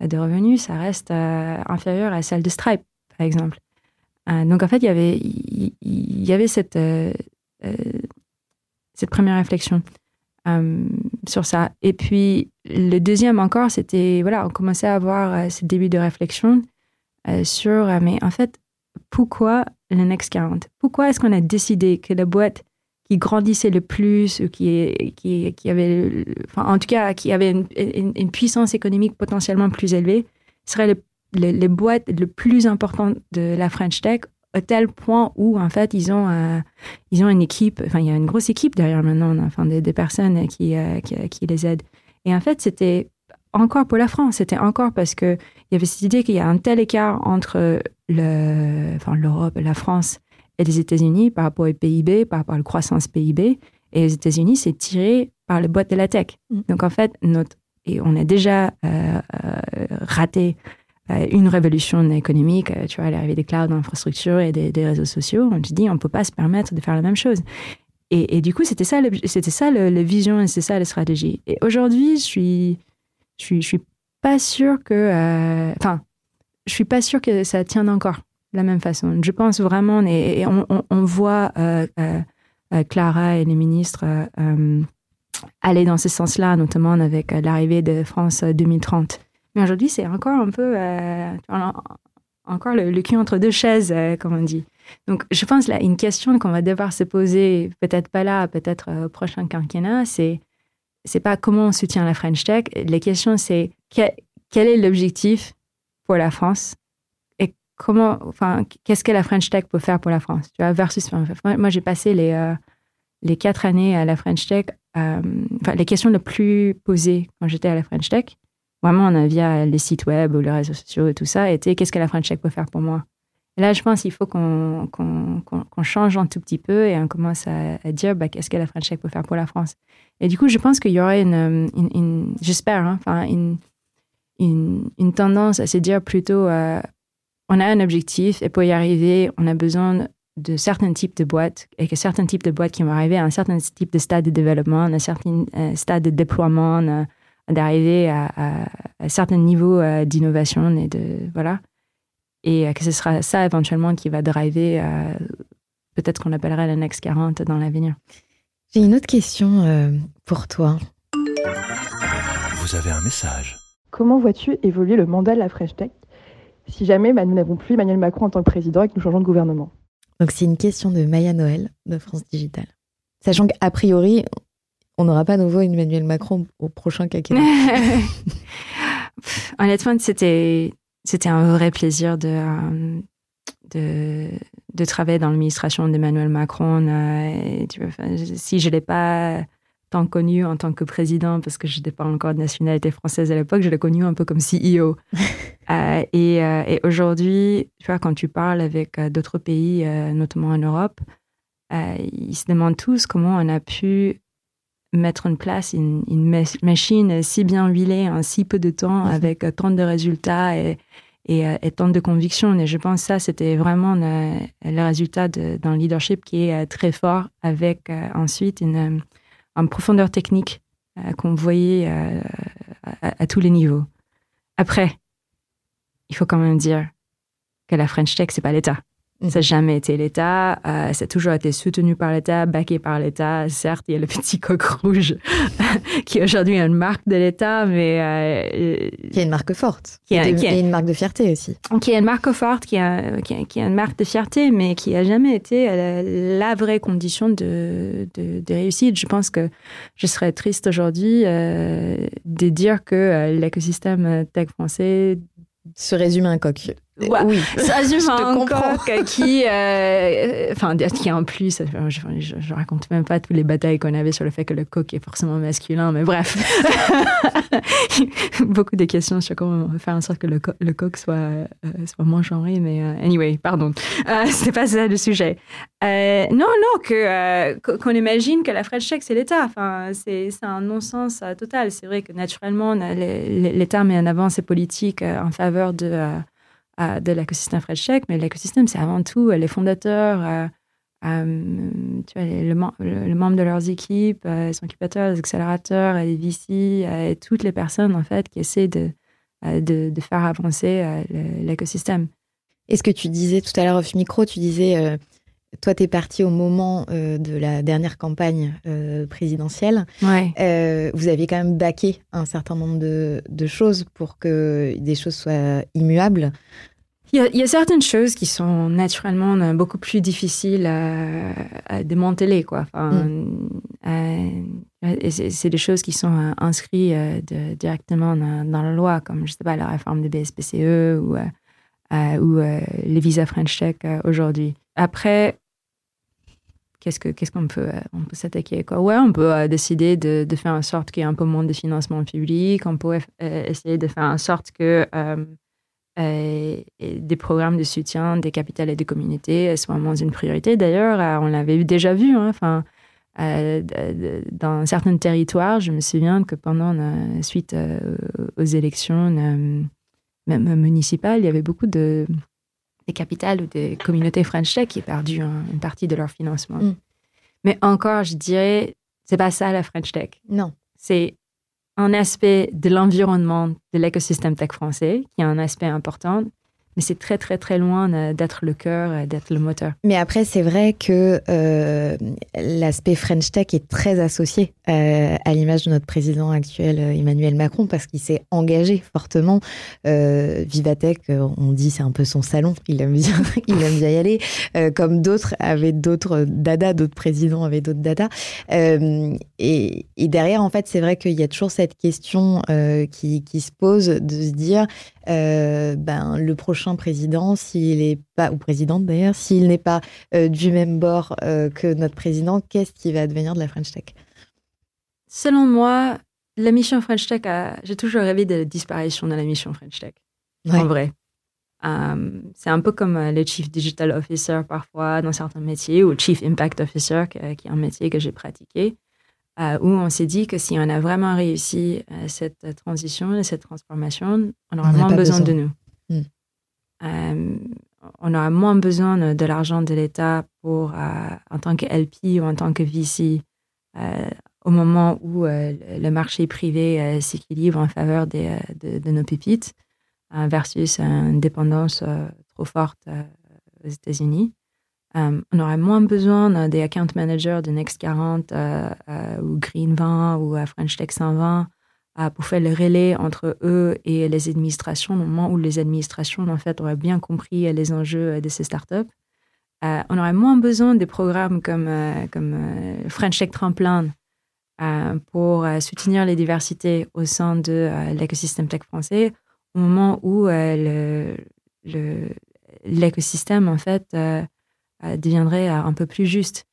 revenus, ça reste inférieur à celle de Stripe, par exemple. donc en fait, il y avait, cette première réflexion euh, sur ça. Et puis, le deuxième encore, c'était, voilà, on commençait à avoir euh, ce début de réflexion euh, sur, mais en fait, pourquoi le Next 40 Pourquoi est-ce qu'on a décidé que la boîte qui grandissait le plus, ou qui, qui, qui avait, enfin, en tout cas, qui avait une, puissance économique potentiellement plus élevée, serait le, les boîtes le plus importantes de la French Tech à tel point où, en fait, ils ont, euh, ils ont une équipe, enfin, il y a une grosse équipe derrière maintenant, enfin, des, personnes qui, euh, qui, les aident. Et en fait, c'était encore pour la France, c'était encore parce qu'il y avait cette idée qu'il y a un tel écart entre le, enfin, l'Europe, la France et les États-Unis par rapport au PIB, par rapport à la croissance PIB. Et les États-Unis, c'est tiré par les boîtes de la tech. Mm. Donc, en fait, notre, et on a déjà euh, raté une révolution économique, euh, tu vois, l'arrivée des clouds, d'infrastructures et des, réseaux sociaux. On se dit, on ne peut pas se permettre de faire la même chose. Et, du coup, c'était ça, c'était ça la vision et c'est ça la stratégie. Et aujourd'hui, je suis, je suis, je suis pas sûre que, euh, enfin, je suis pas sûre que ça tienne encore de la même façon. Je pense vraiment, et, on, voit Clara et les ministres aller dans ce sens-là, notamment avec l'arrivée de France 2030. Mais aujourd'hui, c'est encore un peu, euh, encore le, cul entre deux chaises, euh, comme on dit. Donc, je pense là, une question qu'on va devoir se poser, peut-être pas là, peut-être euh, au prochain quinquennat, c'est c'est pas comment on soutient la French Tech. La question, c'est quel, est l'objectif pour la France et comment, enfin, qu'est-ce que la French Tech peut faire pour la France, tu vois, versus. moi, j'ai passé les les quatre années à la French Tech. enfin, les questions les plus posées quand j'étais à la French Tech, vraiment on a via les sites web ou les réseaux sociaux et tout ça, était qu'est-ce que la French Tech peut faire pour moi? Et Là, je pense qu'il faut qu'on change un tout petit peu et on commence à, dire bah, qu'est-ce que la French Tech peut faire pour la France? Et du coup, je pense qu'il y aurait une, une, j'espère, hein, enfin une, une, tendance à se dire plutôt euh, on a un objectif et pour y arriver, on a besoin de certains types de boîtes et que certains types de boîtes qui vont arriver à un certain type de stade de développement, à un certain euh, stade de déploiement, d'arriver à, un certain niveau euh, d'innovation et de voilà et euh, que ce sera ça éventuellement qui va driver euh, peut-être qu'on appellerait la Next 40 dans l'avenir. J'ai une autre question pour toi. Vous avez un message. Comment vois-tu évoluer le mandat de la Fresh Tech si jamais bah, nous n'avons plus Emmanuel Macron en tant que président et que nous changeons de gouvernement? Donc c'est une question de Maya Noël de France Digital. Sachant qu'a priori, on n'aura pas nouveau Emmanuel Macron au prochain quinquennat. Honnêtement, c'était c'était un vrai plaisir de, euh, de, de travailler dans l'administration d'Emmanuel Macron. Euh, si je l'ai pas tant connu en tant que président, parce que je n'étais pas encore de nationalité française à l'époque, je l'ai connu un peu comme CEO. Euh, et, euh, et aujourd'hui, tu vois, quand tu parles avec d'autres pays, notamment en Europe, ils se demandent tous comment on a pu mettre en place une, machine si bien huilée en si peu de temps, mhm. avec tant de résultats et, et, tant de convictions. Et je pense que ça, c'était vraiment le, résultat d'un leadership qui est très fort, avec ensuite une en profondeur technique euh, qu'on voyait euh, à, tous les niveaux. Après, il faut quand même dire que la French Tech, c'est pas l'État. Ça n'a jamais été l'État. Euh, ça a toujours été soutenu par l'État, backé par l'État. Certes, il y a le petit coq rouge qui aujourd'hui est une marque de l'État, mais... Euh, qui est une marque forte. Qui, est, une marque de fierté aussi. Qui est une marque forte, qui est, qui, une marque de fierté, mais qui n'a jamais été euh, la, vraie condition de, de, de, réussite. Je pense que je serais triste aujourd'hui de dire que l'écosystème tech français se résume à un coq. Oui, ça je un coq qui, euh, enfin, qui en plus, je, je, raconte même pas toutes les batailles qu'on avait sur le fait que le coq est forcément masculin, mais bref, beaucoup de questions sur comment faire en sorte que le, le coq soit, euh, soit moins genré, mais euh, anyway, pardon, c'est pas ça le sujet. non, non, que qu'on imagine que la French Tech c'est l'État, enfin, c'est un non-sens total. C'est vrai que naturellement l'État met en avant ses politiques en faveur de de l'écosystème French Tech, mais l'écosystème, c'est avant tout les fondateurs, euh, euh, tu vois, les, le, membre de leurs équipes, les incubateurs, les accélérateurs, les VC, toutes les personnes, en fait, qui essaient de, de, de faire avancer l'écosystème. Et ce que tu disais tout à l'heure off micro, tu disais, toi, tu es parti au moment de la dernière campagne présidentielle. Ouais. vous aviez quand même baqué un certain nombre de, de, choses pour que des choses soient immuables. Il y, a, certaines choses qui sont naturellement euh, beaucoup plus difficiles à, démanteler, quoi. Mm. Euh, c'est des choses qui sont euh, inscrites directement dans, la loi, comme, je sais pas, la réforme des BSPCE ou, ou les visas French Tech aujourd'hui. Après, qu'est-ce qu'on qu'on peut, s'attaquer quoi Ouais, on peut décider de, faire en sorte qu'il y ait un peu moins de financement public, on peut essayer de faire en sorte que euh, des programmes de soutien des capitales et des communautés soient moins une priorité. D'ailleurs, euh, on l'avait déjà vu. Hein, enfin, euh, dans certains territoires, je me souviens que pendant suite aux élections même municipales, il y avait beaucoup de des capitales ou des communautés French Tech qui ont perdu une partie de leur financement. Mm. Mais encore, je dirais, c'est pas ça la French Tech. Non. C'est un aspect de l'environnement de l'écosystème tech français, qui est un aspect important, mais c'est très très très loin euh, d'être le cœur, euh, d'être le moteur. Mais après, c'est vrai que euh, l'aspect French Tech est très associé à l'image de notre président actuel Emmanuel Macron parce qu'il s'est engagé fortement. Vivatech, on dit c'est un peu son salon, il aime bien, il aime bien y aller. comme d'autres avaient d'autres dada, d'autres présidents avaient d'autres dada. Et, derrière, en fait, c'est vrai qu'il y a toujours cette question qui se pose de se dire euh, ben, le prochain président, s'il est pas, ou présidente d'ailleurs, s'il n'est pas euh, du même bord euh, que notre président, qu'est-ce qui va devenir de la French Tech? Selon moi, la mission French Tech, j'ai toujours rêvé de la disparition de la mission French Tech. En vrai. c'est un peu comme le Chief Digital Officer parfois dans certains métiers, ou Chief Impact Officer, qui est un métier que j'ai pratiqué. Euh, où on s'est dit que si on a vraiment réussi euh, cette transition et cette transformation, on aura moins besoin, de nous. Hmm. Euh, on aura moins besoin de l'argent de l'État pour, en tant que LP ou en tant que VC, au moment où le marché privé s'équilibre en faveur de, de, nos pépites, versus une dépendance trop forte aux États-Unis. Euh, on aurait moins besoin des account managers de Next 40 euh, euh, ou Green 20 ou French Tech 120 pour faire le relais entre eux et les administrations, au moment où les administrations, en fait, auraient bien compris les enjeux de ces startups. on aurait moins besoin des programmes comme, comme French Tech Tremplin pour soutenir les diversités au sein de l'écosystème tech français, au moment où l'écosystème, en fait, deviendrait euh, un peu plus juste.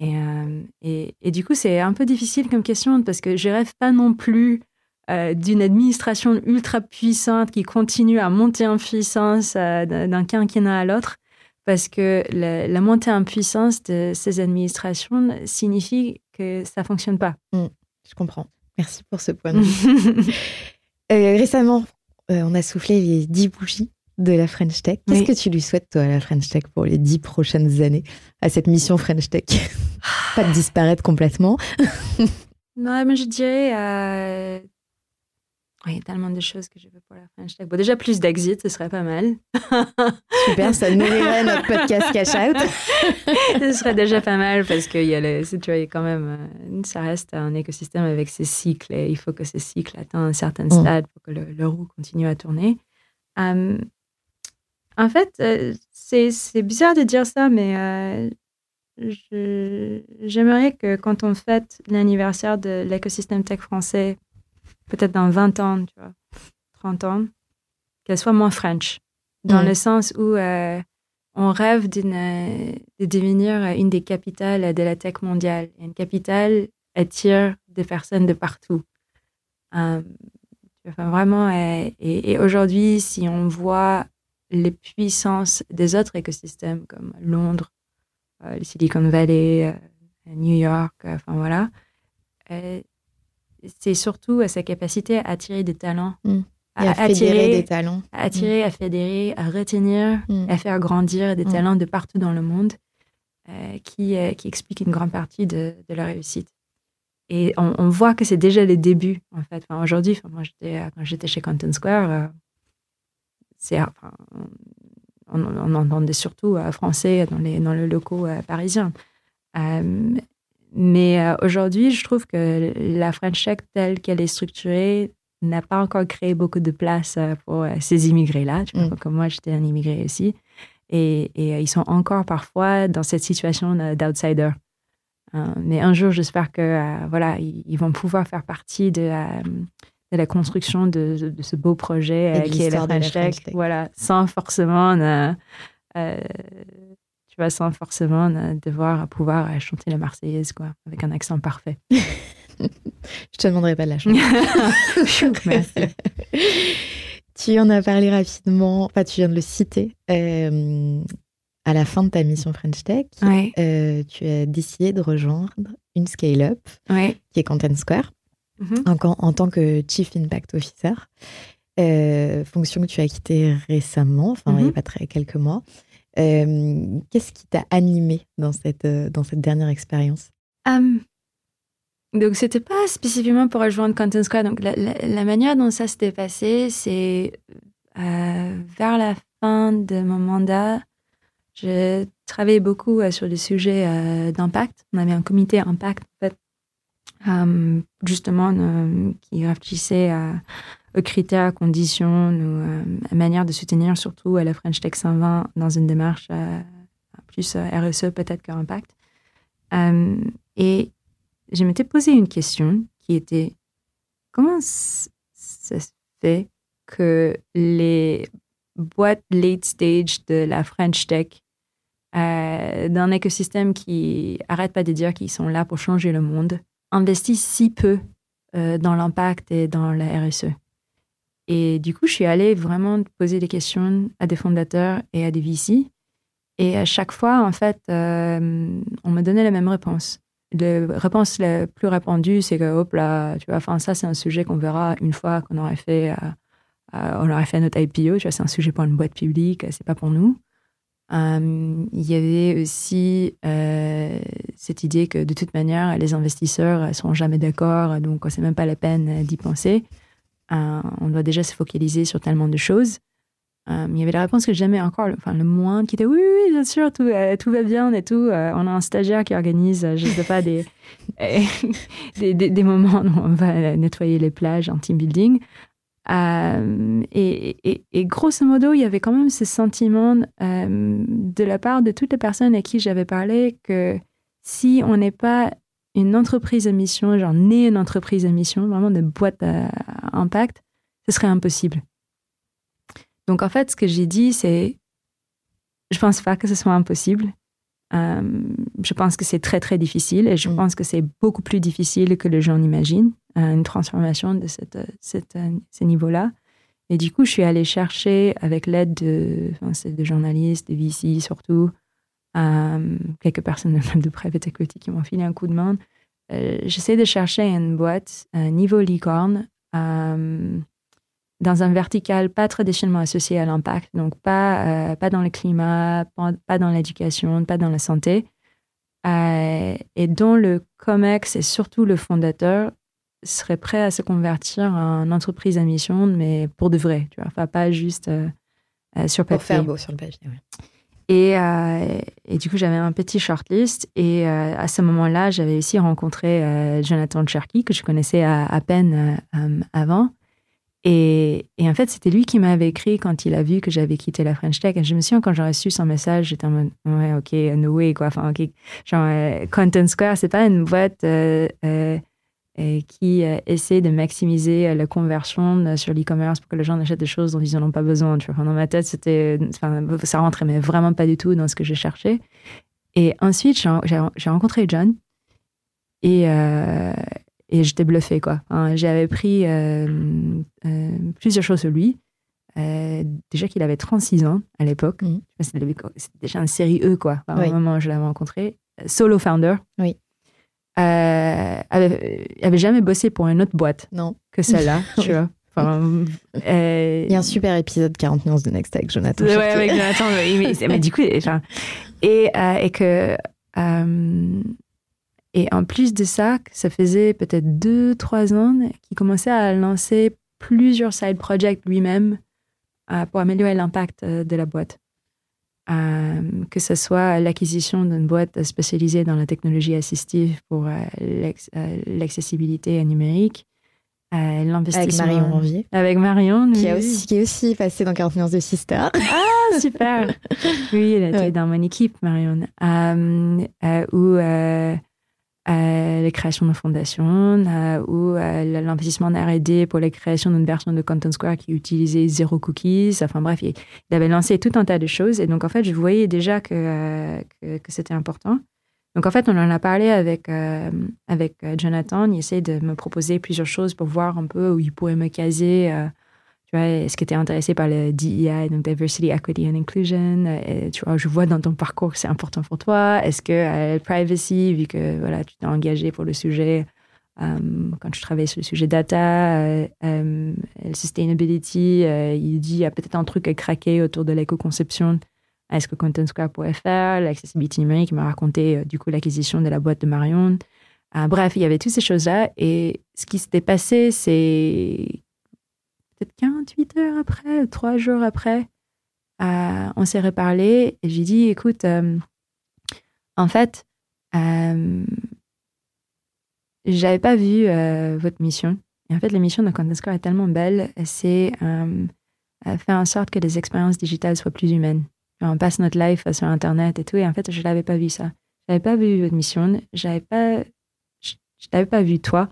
Et, euh, et, et, du coup, c'est un peu difficile comme question parce que je rêve pas non plus euh, d'une administration ultra puissante qui continue à monter en puissance euh, d'un quinquennat à l'autre parce que la, la, montée en puissance de ces administrations signifie que ça fonctionne pas. Mmh, je comprends. Merci pour ce point de vue. récemment, on a soufflé les 10 bougies de la French Tech. Qu'est-ce oui. que tu lui souhaites, toi, à la French Tech pour les dix prochaines années, à cette mission French Tech? Pas de disparaître complètement. non, mais je dirais. Euh... Il y a tellement de choses que je veux pour la French Tech. Bon, déjà, plus d'exit, ce serait pas mal. Super, ça nourrirait notre podcast Cash Out. ce serait déjà pas mal parce que y a le, tu vois, quand même, euh, ça reste un écosystème avec ses cycles et il faut que ces cycles atteignent un certain stade pour que le, le roue continue à tourner. Um, en fait, euh, c'est bizarre de dire ça, mais euh, j'aimerais que quand on fête l'anniversaire de l'écosystème tech français, peut-être dans 20 ans, tu vois, 30 ans, qu'elle soit moins French, dans Mm. le sens où euh, on rêve de devenir une des capitales de la tech mondiale. Et une capitale attire des personnes de partout. Euh, enfin, vraiment, et, et aujourd'hui, si on voit les puissances des autres écosystèmes comme Londres, euh, le Silicon Valley, euh, New York, euh, enfin voilà, c'est surtout sa capacité à attirer des talents, Mm. À, fédérer attirer, des talents. à attirer, à fédérer, à retenir, Mm. à faire grandir des Mm. talents de partout dans le monde qui, qui expliquent une grande partie de, de la réussite. Et on, on voit que c'est déjà les débuts, en fait. Enfin, Aujourd'hui, enfin, moi, j'étais, quand j'étais chez Content Square, c'est, enfin, on, on entendait surtout euh, français dans les, dans les locaux euh, parisiens. Euh, mais euh, aujourd'hui, je trouve que la French Tech telle qu'elle est structurée n'a pas encore créé beaucoup de place euh, pour euh, ces immigrés-là. Mm. Comme moi, j'étais un immigré aussi. Et, et, euh, ils sont encore parfois dans cette situation euh, d'outsider. Euh, mais un jour, j'espère que euh, voilà, ils, vont pouvoir faire partie de, euh, de la construction de, ce beau projet Et euh, qui est la French Tech. Voilà, sans forcément, euh, euh, tu vois, sans forcément euh, devoir pouvoir chanter la Marseillaise, quoi, avec un accent parfait. Je te demanderai pas de la chance. Merci. tu en as parlé rapidement, enfin tu viens de le citer. à la fin de ta mission French Tech, tu as décidé de rejoindre une scale-up qui est Content Square Mhm. en, tant que Chief Impact Officer, euh, fonction que tu as quittée récemment, enfin il n'y a Mhm. pas très quelques mois. Euh, Qu'est-ce qui t'a animé dans cette, euh, dans cette dernière expérience? Hum, donc, c'était pas spécifiquement pour rejoindre Content Square. Donc, la, la- la manière dont ça s'était passé, c'est euh, vers la fin de mon mandat, je travaillais beaucoup euh, sur des sujets euh, d'impact. On avait un comité impact, en fait, hum, justement, euh, qui réfléchissait à, aux critères, conditions, ou, euh, à manière de soutenir surtout euh, la French Tech 120 dans une démarche euh, plus euh, RSE peut-être qu'impact. Euh, et je m'étais posé une question qui était comment ça se fait que les boîtes late stage de la French Tech, euh, d'un écosystème qui arrête pas de dire qu'ils sont là pour changer le monde, investissent si peu euh, dans l'impact et dans la RSE. Et du coup, je suis allée vraiment poser des questions à des fondateurs et à des VC. Et à chaque fois, en fait, euh, on me donnait la même réponse. La réponse la plus répandue, c'est que, hop là, tu vois, enfin, ça, c'est un sujet qu'on verra une fois qu'on aurait fait, euh, on aurait fait notre IPO. Tu vois, c'est un sujet pour une boîte publique, c'est pas pour nous. Euh, il y avait aussi euh, cette idée que, de toute manière, les investisseurs ne seront jamais d'accord, donc c'est même pas la peine d'y penser. Euh, on doit déjà se focaliser sur tellement de choses. Il y avait la réponse que jamais encore, enfin le moins qui était oui, oui, bien sûr, tout, tout va bien et tout. On a un stagiaire qui organise, je sais pas, des, des, des, des moments où on va nettoyer les plages en team building. Euh, et, grosso modo, il y avait quand même ce sentiment euh, de la part de toutes les personnes à qui j'avais parlé que si on n'est pas une entreprise à mission, genre née une entreprise à mission, vraiment de boîte à impact, ce serait impossible. Donc en fait, ce que j'ai dit, c'est, je pense pas que ce soit impossible. Euh, je pense que c'est très, très difficile et je Mm. pense que c'est beaucoup plus difficile que les gens imaginent, euh, une transformation de cette, cette, euh, ce niveau-là. Et du coup, je suis allée chercher, avec l'aide de, enfin, c'est de journalistes, de VC surtout, euh, quelques personnes de, de private equity qui m'ont filé un coup de main. Euh, J'essaie de chercher une boîte, un niveau licorne, euh, dans un vertical pas traditionnellement associé à l'impact, donc pas, euh, pas dans le climat, pas, pas dans l'éducation, pas dans la santé, euh, et dont le COMEX et surtout le fondateur serait prêt à se convertir en entreprise à mission, mais pour de vrai, tu vois, enfin pas juste euh, sur Pour papier. faire beau sur le papier. Et, et du coup, j'avais un petit shortlist. Et à ce moment-là, j'avais aussi rencontré Jonathan Cherky, que je connaissais à, à peine avant. Et, en fait, c'était lui qui m'avait écrit quand il a vu que j'avais quitté la French Tech. Et je me souviens, quand j'ai reçu son message, j'étais en mode, ouais, ok, no way, quoi. Enfin, ok. Genre, euh, Content Square, c'est pas une boîte euh, euh, euh, qui essaie de maximiser la conversion sur l'e-commerce pour que les gens achètent des choses dont ils n'en ont pas besoin. Tu vois. Dans ma tête, c'était, ça rentrait mais vraiment pas du tout dans ce que je cherchais. Et ensuite, j'ai rencontré John et, et j'étais bluffée. Quoi. Hein, J'avais pris euh, euh, plusieurs choses sur lui. Euh, déjà qu'il avait 36 ans à l'époque. Mhm. C'était déjà une série E, quoi, enfin, Oui. au moment où je l'avais rencontré. Solo founder. Oui. Euh, avait, avait jamais bossé pour une autre boîte Non. que celle-là, tu vois. Enfin, euh, Il y a un super épisode 40 nuances de Next avec Jonathan. Ouais, avec Jonathan. mais, mais- mais du coup, enfin, et, et que. Et en plus de ça, ça faisait peut-être deux, trois ans qu'il commençait à lancer plusieurs side projects lui-même euh, pour améliorer l'impact euh, de la boîte. Euh, que ce soit l'acquisition d'une boîte spécialisée dans la technologie assistive pour euh, l'accessibilité numérique, euh, Avec l'investissement. Marion Ranvier. Avec Marion, Qui, a aussi, qui est aussi passé dans 40 nuances de Sister. Ah, super. Oui, elle était Ouais. dans mon équipe, Marion. Euh, euh, ou euh, la création de fondation, ou l'investissement en R&D pour la création d'une version de Content Square qui utilisait zéro cookies. Enfin bref, il, avait lancé tout un tas de choses. Et donc, en fait, je voyais déjà que, euh, que, c'était important. Donc, en fait, on en a parlé avec, euh, avec euh, Jonathan. Il essayait de me proposer plusieurs choses pour voir un peu où il pourrait me caser. Tu vois, est-ce que tu es intéressé par le DEI, donc Diversity, Equity and Inclusion? Euh, Tu vois, je vois dans ton parcours que c'est important pour toi. Est-ce que euh, privacy, vu que voilà, tu t'es engagé pour le sujet, euh, quand tu travailles sur le sujet data, euh, euh, sustainability, il dit il y a peut-être un truc à craquer autour de l'éco-conception. Est-ce que Content Square pourrait faire? L'accessibilité numérique m'a raconté du coup l'acquisition de la boîte de Marion. Bref, il y avait toutes ces choses-là. Et ce qui s'était passé, c'est peut-être 48 heures après, trois jours après, euh, on s'est reparlé et j'ai dit, écoute, euh, en fait, euh, j'avais pas vu euh, votre mission. Et en fait, la mission de Content Square est tellement belle, c'est faire en sorte que les expériences digitales soient plus humaines. On passe notre life sur Internet et tout, et en fait, je l'avais pas vu ça. J'avais pas vu votre mission, j'avais pas, je, je t'avais pas vu toi.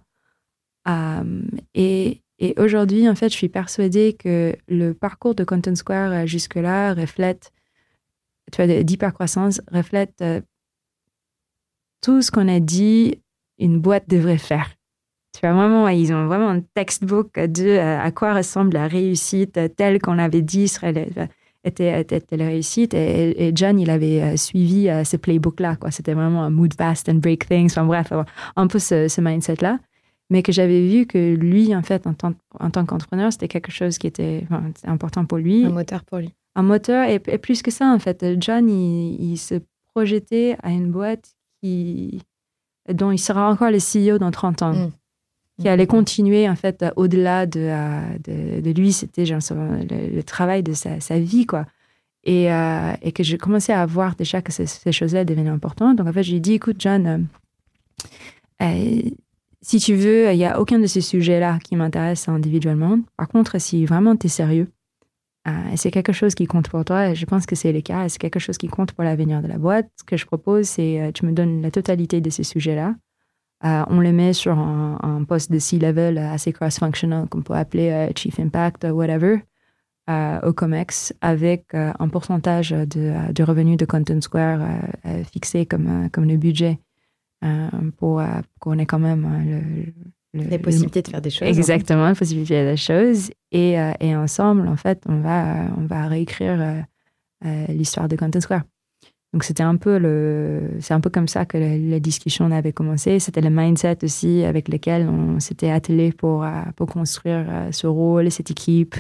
Et, et aujourd'hui, en fait, je suis persuadée que le parcours de Content Square euh, jusque-là reflète, tu vois, d'hypercroissance, reflète euh, tout ce qu'on a dit une boîte devrait faire. Tu vois, vraiment, ils ont vraiment un textbook de euh, à quoi ressemble la réussite telle qu'on l'avait dit serait était, était, la réussite. Et, John, il avait suivi ce playbook-là. C'était vraiment un mood fast and break things. Enfin bref, un peu ce mindset-là. Mais que j'avais vu que lui, en fait, en tant, en tant qu'entrepreneur, c'était quelque chose qui était, enfin, important pour lui. Un moteur pour lui. un moteur et, et plus que ça en fait John il, il se projetait à une boîte qui dont il sera encore le CEO dans 30 ans Mm. qui allait continuer en fait au-delà de, euh, de, de lui. C'était le, le travail de sa, sa vie quoi. Et, euh, et que je commençais à voir déjà que ces, ces choses-là devenaient importantes. Donc en fait j'ai dit écoute John euh, euh, si tu veux, il n'y a aucun de ces sujets-là qui m'intéresse individuellement. Par contre, si vraiment tu es sérieux, euh, c'est quelque chose qui compte pour toi, et je pense que c'est le cas, c'est quelque chose qui compte pour l'avenir de la boîte, ce que je propose, c'est euh, tu me donnes la totalité de ces sujets-là. Euh, on les met sur un, poste de C-level assez cross-functional qu'on peut appeler euh, Chief Impact, euh, whatever. au COMEX avec un pourcentage de, de revenus de Content Square fixé comme, comme le budget pour qu'on ait quand même le, les possibilités de faire des choses. Exactement, la possibilité de faire des choses. Et, et, ensemble, en fait, on va, on va réécrire l'histoire de Content Square. Donc c'était un peu le, c'est un peu comme ça que la, discussion avait commencé. C'était le mindset aussi avec lequel on s'était attelé pour euh, pour construire euh, ce rôle et cette équipe.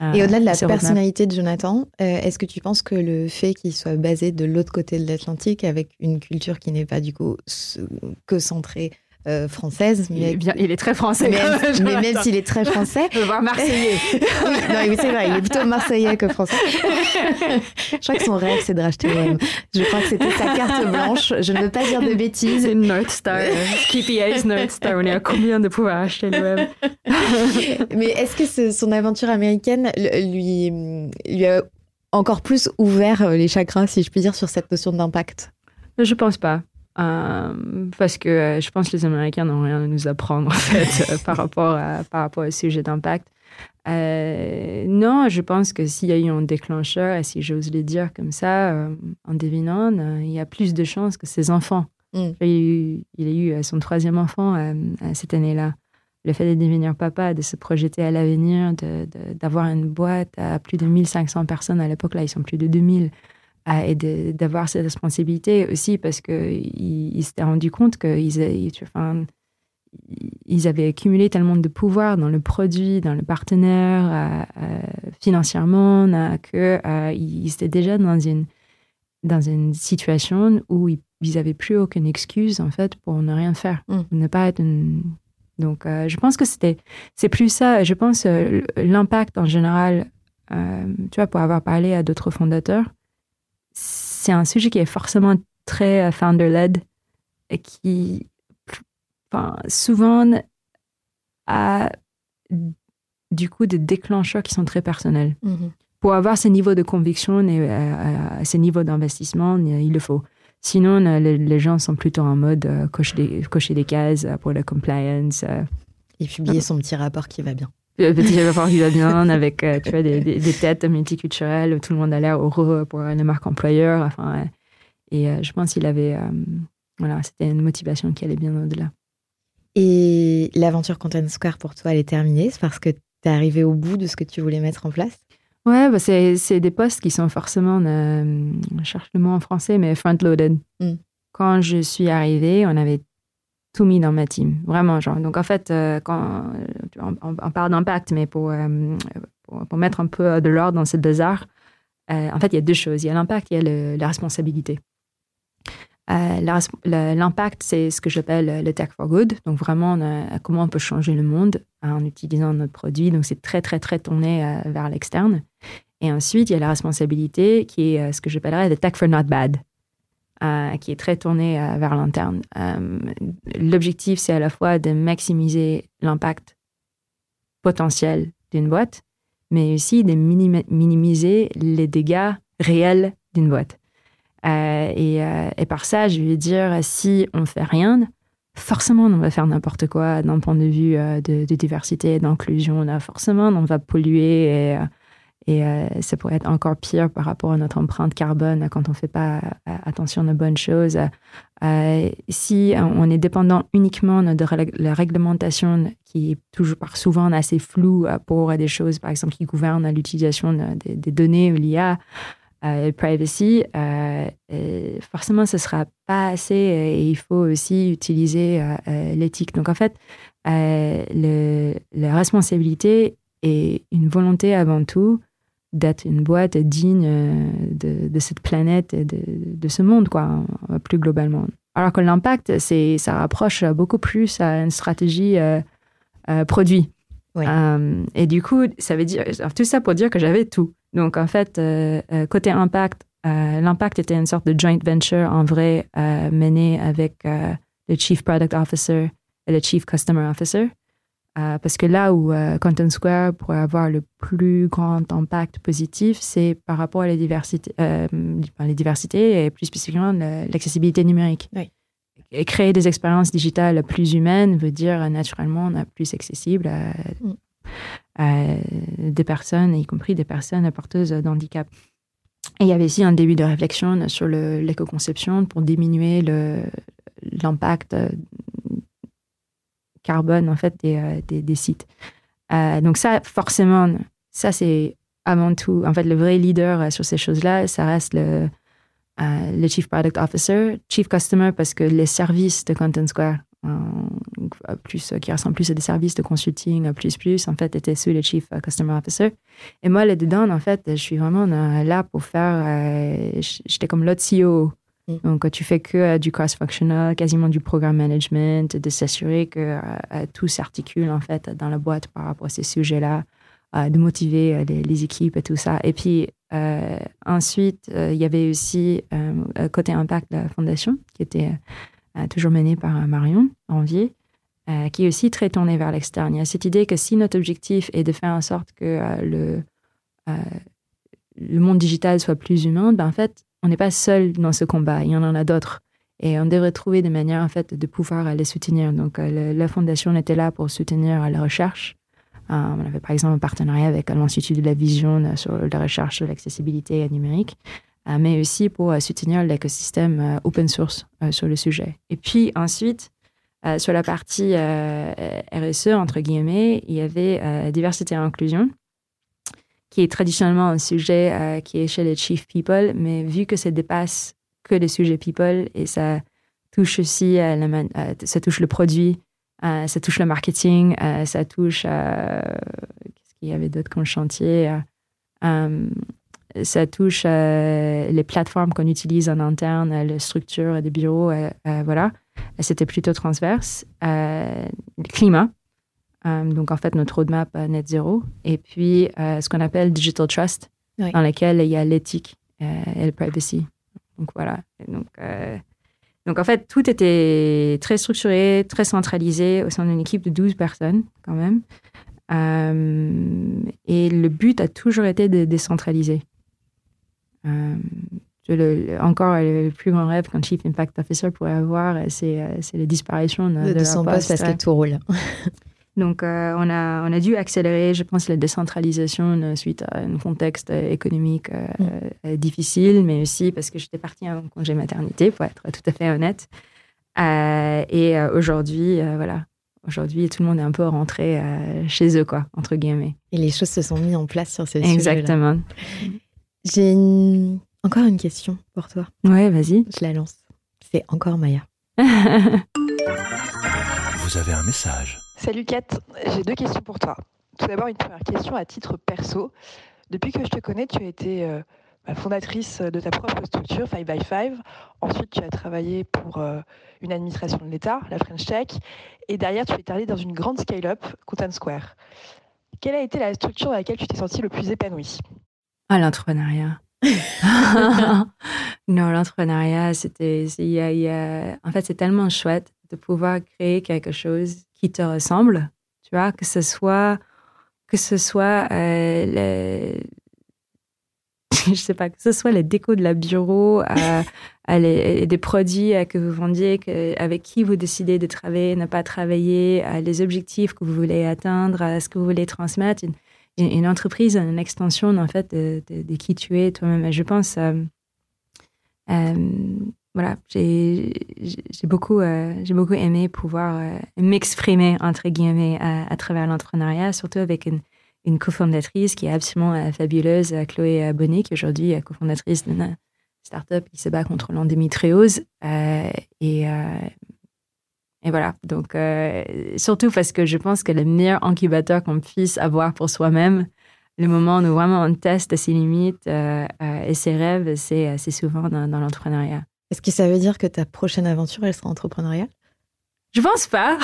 Et au-delà de la euh, personnalité de Jonathan, est-ce que tu penses que le fait qu'il soit basé de l'autre côté de l'Atlantique, avec une culture qui n'est pas du coup que centrée euh, française. Mais... Il, est bien, il est très français. Mais, même s'il est très français. voir marseillais. oui, c'est vrai, il est plutôt marseillais que français. je crois que son rêve, c'est de racheter l'OM. Je crois que c'était sa carte blanche. Je ne veux pas dire de bêtises. C'est North Star. KPI's North Star. On est à combien de pouvoir acheter l'OM Mais est-ce que son aventure américaine lui, lui a encore plus ouvert les chakras, si je puis dire, sur cette notion d'impact? Je pense pas. Euh, parce que euh, je pense que les Américains n'ont rien à nous apprendre en fait euh, par, rapport à, par rapport au sujet d'impact. non, je pense que s'il y a eu un déclencheur, et si j'ose le dire comme ça, en devinant, il y a plus de chances que ses enfants. Mm. Il, a eu, son troisième enfant cette année-là. Le fait de devenir papa, de se projeter à l'avenir, d'avoir une boîte à plus de 1500 personnes à l'époque, là, ils sont plus de 2000 et d'avoir cette responsabilité aussi parce qu'ils s'étaient rendu compte qu'ils enfin, ils avaient accumulé tellement de pouvoir dans le produit, dans le partenaire, euh, financièrement, qu'ils euh, étaient déjà dans une, dans une situation où ils n'avaient plus aucune excuse en fait pour ne rien faire, mm. ne pas être Donc, euh, je pense que c'était, c'est plus ça. Je pense l'impact en général. tu vois, pour avoir parlé à d'autres fondateurs, c'est un sujet qui est forcément très euh, founder-led et qui, enfin, souvent, a du coup des déclencheurs qui sont très personnels. Mm-hmm. Pour avoir ces niveaux de conviction et euh, euh, ces niveaux d'investissement, il le faut. Sinon, les, gens sont plutôt en mode cocher, des, cocher, des, cases pour la compliance. Et publier son petit rapport qui va bien. Petit va bien avec euh, tu vois, des, des, têtes multiculturelles tout le monde a l'air heureux pour les marques employeurs. Enfin, et euh, je pense qu'il avait. Euh, voilà, c'était une motivation qui allait bien au-delà. Et l'aventure Content Square pour toi, elle est terminée? C'est parce que tu es arrivé au bout de ce que tu voulais mettre en place? Ouais, bah c'est, des postes qui sont forcément, je cherche le mot en français, mais front-loaded. Mm. Quand je suis arrivée, on avait tout mis dans ma team, vraiment. Genre. Donc en fait, euh, quand on, parle d'impact, mais euh, pour, pour, mettre un peu de l'ordre dans ce bazar, euh, en fait, il y a deux choses. Il y a l'impact il y a la responsabilité. l'impact, c'est ce que j'appelle le tech for good. Donc vraiment, comment on peut changer le monde en utilisant notre produit. Donc c'est très, très, très tourné vers l'externe. Et ensuite, il y a la responsabilité qui est ce que j'appellerais le tech for not bad. Euh, qui est très tourné euh, vers l'interne. Euh, l'objectif, c'est à la fois de maximiser l'impact potentiel d'une boîte, mais aussi de minimiser les dégâts réels d'une boîte. Et, et, par ça, je veux dire, si on fait rien, forcément, on va faire n'importe quoi d'un point de vue de, de diversité, d'inclusion. Forcément, on va polluer et et euh, ça pourrait être encore pire par rapport à notre empreinte carbone quand on ne fait pas euh, attention aux bonnes choses. Euh, si on est dépendant uniquement de la réglementation qui est toujours par souvent assez floue pour des choses, par exemple, qui gouvernent l'utilisation des, données ou l'IA, euh, privacy, forcément, ce ne sera pas assez et il faut aussi utiliser l'éthique. Donc, en fait, la responsabilité est une volonté avant tout d'être une boîte digne euh, de, cette planète et de, ce monde, quoi, plus globalement. Alors que l'impact, c'est, ça rapproche beaucoup plus à une stratégie euh, euh, produit. et du coup, ça veut dire, tout ça pour dire que j'avais tout. Donc, en fait, côté impact, l'impact était une sorte de joint venture en vrai mené avec le Chief Product Officer et le Chief Customer Officer. Euh, parce que là où euh, Content Square pourrait avoir le plus grand impact positif, c'est par rapport à la diversité, euh, les diversités et plus spécifiquement l'accessibilité numérique. Et créer des expériences digitales plus humaines veut dire naturellement plus accessible. des personnes, y compris des personnes porteuses d'handicap. Et il y avait aussi un début de réflexion sur l'éco-conception pour diminuer l'impact carbone en fait des, des, sites. donc ça, forcément, ça c'est avant tout, en fait, le vrai leader sur ces choses-là, ça reste le, le Chief Product Officer, Chief Customer, parce que les services de Content Square, euh, plus, qui ressemblent plus à des services de consulting, plus, plus, en fait, étaient sous le Chief Customer Officer. Et moi, là-dedans, en fait, je suis vraiment là pour faire. Euh, j'étais comme l'autre CEO. Mm. Donc, tu fais que euh, du cross-functional, quasiment du programme management, de s'assurer que tout s'articule, en fait, dans la boîte par rapport à ces sujets-là, de motiver les, équipes et tout ça. Et puis, euh, ensuite, euh, il y avait aussi euh, côté impact la fondation qui était toujours menée par Marion Ranvier, qui est aussi très tournée vers l'externe. Il y a cette idée que si notre objectif est de faire en sorte que le, le monde digital soit plus humain, ben en fait, on n'est pas seul dans ce combat. Il y en a d'autres. Et on devrait trouver des manières en fait de pouvoir les soutenir. Donc la fondation était là pour soutenir la recherche, euh, on avait par exemple un partenariat avec l'Institut de la Vision euh, sur la recherche de l'accessibilité numérique, euh, mais aussi pour soutenir l'écosystème open source sur le sujet. Et puis ensuite, sur la partie RSE, entre guillemets, il y avait diversité et inclusion, qui est traditionnellement un sujet qui est chez les chief people, mais vu que ça dépasse que les sujets people et ça touche aussi, ça touche le produit, euh, ça touche le marketing, euh, ça touche. Euh, qu'est-ce qu'il y avait d'autre comme chantier Ça touche les plateformes qu'on utilise en interne, les structures des bureaux, voilà. C'était plutôt transverse. le climat, donc en fait notre roadmap net zéro, et puis ce qu'on appelle digital trust, dans lequel il y a l'éthique et le privacy. Donc voilà. donc donc en fait, tout était très structuré, très centralisé au sein d'une équipe de 12 personnes quand même. Euh, et le but a toujours été de décentraliser. Euh, encore, le plus grand rêve qu'un Chief Impact Officer pourrait avoir, c'est la disparition de, de, son poste parce que tout roule. Donc, euh, on, a, on a dû accélérer, je pense, la décentralisation euh, suite à un contexte euh, économique mm. difficile, mais aussi parce que j'étais partie en congé maternité, pour être tout à fait honnête. et aujourd'hui, voilà, aujourd'hui, tout le monde est un peu rentré chez eux, quoi, entre guillemets. Et les choses se sont mises en place sur ce sujet. Exactement. J'ai encore une question pour toi. Ouais, vas-y. Je la lance. C'est encore Maya. Vous avez un message. Salut Kat, j'ai deux questions pour toi. Tout d'abord, une première question à titre perso. Depuis que je te connais, tu as été euh, fondatrice de ta propre structure, 5 by 5. Ensuite, tu as travaillé pour euh, une administration de l'État, la French Tech. Et derrière, tu es allée dans une grande scale-up, Content Square. Quelle a été la structure dans laquelle tu t'es sentie le plus épanouie? Ah, l'entrepreneuriat. non, l'entrepreneuriat, c'était. En fait, c'est tellement chouette de pouvoir créer quelque chose qui te ressemble, tu vois, que ce soit, que ce soit euh, je sais pas, que ce soit les décos de la bureau, les, des produits que vous vendiez, avec qui vous décidez de travailler, ne pas travailler, les objectifs que vous voulez atteindre, ce que vous voulez transmettre. Une, une entreprise, une extension en fait de, de, qui tu es toi-même. Je pense, euh, euh, voilà, j'ai beaucoup, euh, j'ai beaucoup aimé pouvoir euh, m'exprimer, entre guillemets, à, travers l'entrepreneuriat, surtout avec une, une cofondatrice qui est absolument euh, fabuleuse, Chloé Bonnet, qui aujourd'hui est cofondatrice d'une start-up qui se bat contre l'endométriose. et, et voilà, donc surtout parce que je pense que le meilleur incubateur qu'on puisse avoir pour soi-même, le moment où vraiment on teste ses limites et ses rêves, c'est souvent dans, dans l'entrepreneuriat. Est-ce que ça veut dire que ta prochaine aventure, elle sera entrepreneuriale? Je pense pas.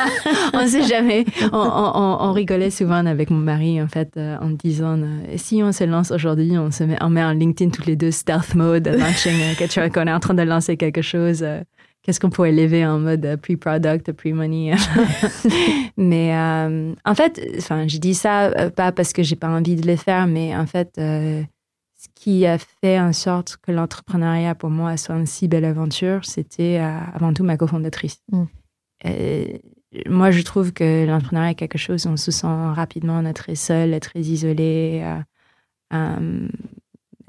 on ne sait jamais. On, rigolait souvent avec mon mari, en fait, euh, en disant euh, si on se lance aujourd'hui, on se met, on met en LinkedIn tous les deux stealth mode, launching, euh, que tu vois qu'on est en train de lancer quelque chose. Qu'est-ce qu'on pourrait lever en mode pre-product, pre-money Mais en fait, enfin, je dis ça pas parce que j'ai pas envie de le faire, mais en fait, ce qui a fait en sorte que l'entrepreneuriat pour moi soit une si belle aventure, c'était euh, avant tout ma cofondatrice. Mm. moi, je trouve que l'entrepreneuriat est quelque chose où on se sent rapidement, on est très seul, très isolé. Euh, euh,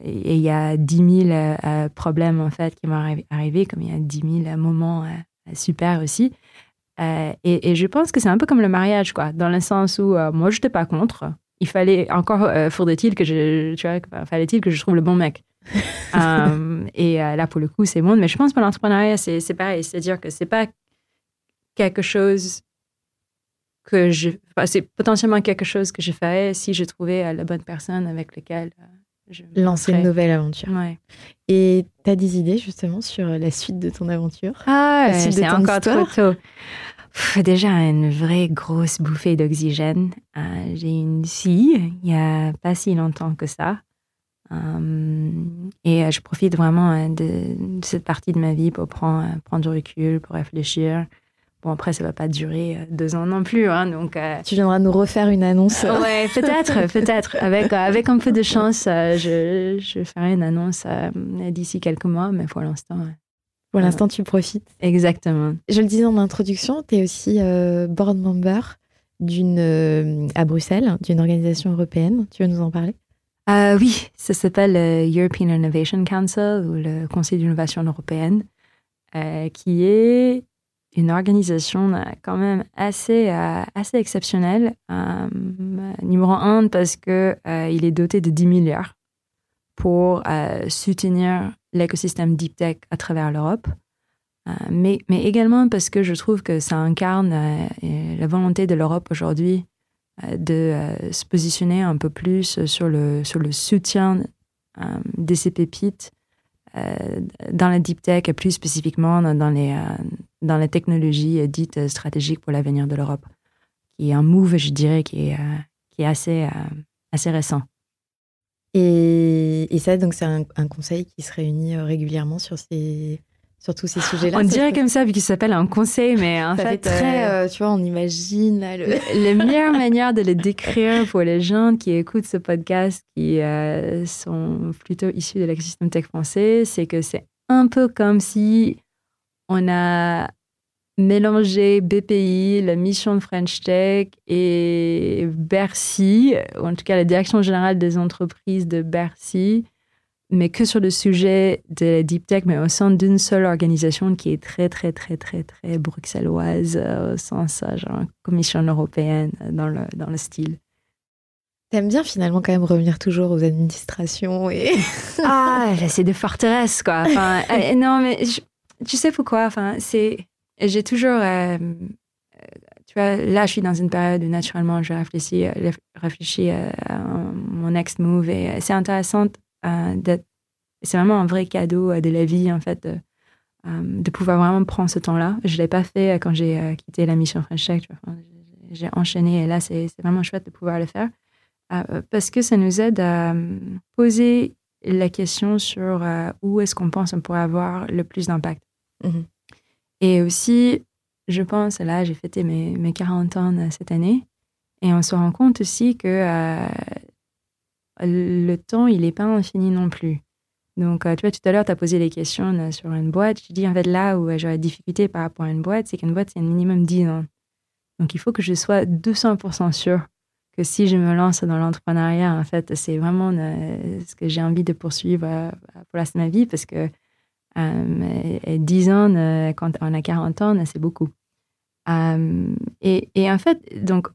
et il y a 10 000 euh, problèmes, en fait, qui m'ont arrivé, comme il y a 10 000 moments super aussi. Et, je pense que c'est un peu comme le mariage, quoi, dans le sens où moi, je n'étais pas contre. Il fallait, encore faudrait-il que je, tu vois, fallait-il que je trouve le bon mec? et là, pour le coup, c'est bon. Mais je pense que l'entrepreneuriat, c'est pareil. C'est-à-dire que c'est pas quelque chose que je. c'est potentiellement quelque chose que je ferais si je trouvais la bonne personne avec laquelle euh, je. Lancer une nouvelle aventure. Ouais. Et tu as des idées justement sur la suite de ton aventure? Ah, c'est encore trop tôt. Déjà, une vraie grosse bouffée d'oxygène. Euh, j'ai une fille il n'y a pas si longtemps que ça. Euh, et je profite vraiment de, cette partie de ma vie pour prendre, prendre du recul, pour réfléchir. Bon, après, ça va pas durer euh, deux ans non plus. Hein, donc, euh, Tu viendras nous refaire une annonce. ouais, peut-être, peut-être. Avec, euh, avec un peu de chance, je, je ferai une annonce d'ici quelques mois, mais pour l'instant. Pour l'instant, tu profites. Exactement. Je le disais en introduction, tu es aussi board member d'une, à Bruxelles, d'une organisation européenne. Tu veux nous en parler? Oui, ça s'appelle le European Innovation Council ou le Conseil d'innovation européenne, qui est une organisation euh, quand même assez, euh, assez exceptionnelle. Euh, numéro un, parce qu'il il est doté de 10 milliards pour soutenir l'écosystème deep tech à travers l'Europe. mais, mais également parce que je trouve que ça incarne la volonté de l'Europe aujourd'hui de se positionner un peu plus sur le, sur le soutien de ces pépites dans la deep tech et plus spécifiquement dans les, dans la technologie dite stratégique pour l'avenir de l'Europe, qui est un move, je dirais, qui est, euh, qui est assez, euh, assez récent. Et, et ça, donc, c'est un, conseil qui se réunit euh, régulièrement sur ces, sur tous ces sujets-là. On dirait comme ça, vu qu'il s'appelle un conseil, mais en fait, très, tu vois, on imagine le... la meilleure manière de le décrire pour les gens qui écoutent ce podcast, qui sont plutôt issus de l'écosystème tech français, c'est que c'est un peu comme si on a mélangé BPI, la mission de French Tech et Bercy, ou en tout cas la direction générale des entreprises de Bercy, mais que sur le sujet de la deep tech, mais au sein d'une seule organisation qui est très, très, très, très, très bruxelloise, euh, au sens euh, genre commission européenne dans le, dans le style. T'aimes bien finalement quand même revenir toujours aux administrations et... ah, c'est des forteresses, quoi. Enfin, euh, non, mais tu sais pourquoi? Enfin, c'est j'ai toujours euh, tu vois là je suis dans une période où naturellement je réfléchis euh, réfléchis euh, à mon next move et c'est intéressant d'être c'est vraiment un vrai cadeau de la vie en fait de, pouvoir vraiment prendre ce temps-là. Je l'ai pas fait quand j'ai quitté la mission French Tech. j'ai enchaîné et là c'est vraiment chouette de pouvoir le faire parce que ça nous aide à poser la question sur où est-ce qu'on pense on pourrait avoir le plus d'impact. Mhm. Et aussi, je pense, là, j'ai fêté mes, mes 40 ans euh, cette année, et on se rend compte aussi que euh, le temps, il n'est pas infini non plus. Donc, euh, tu vois, tout à l'heure, tu as posé des questions sur une boîte. Je dis, en fait, là où j'aurais difficulté par rapport à une boîte, c'est qu'une boîte, c'est un minimum 10 ans. Donc, il faut que je sois 200% sûr que si je me lance dans l'entrepreneuriat, en fait, c'est vraiment ce que j'ai envie de poursuivre pour la de ma vie parce que et 10 ans, euh, quand on a 40 ans, c'est beaucoup. Euh, et, en fait, donc,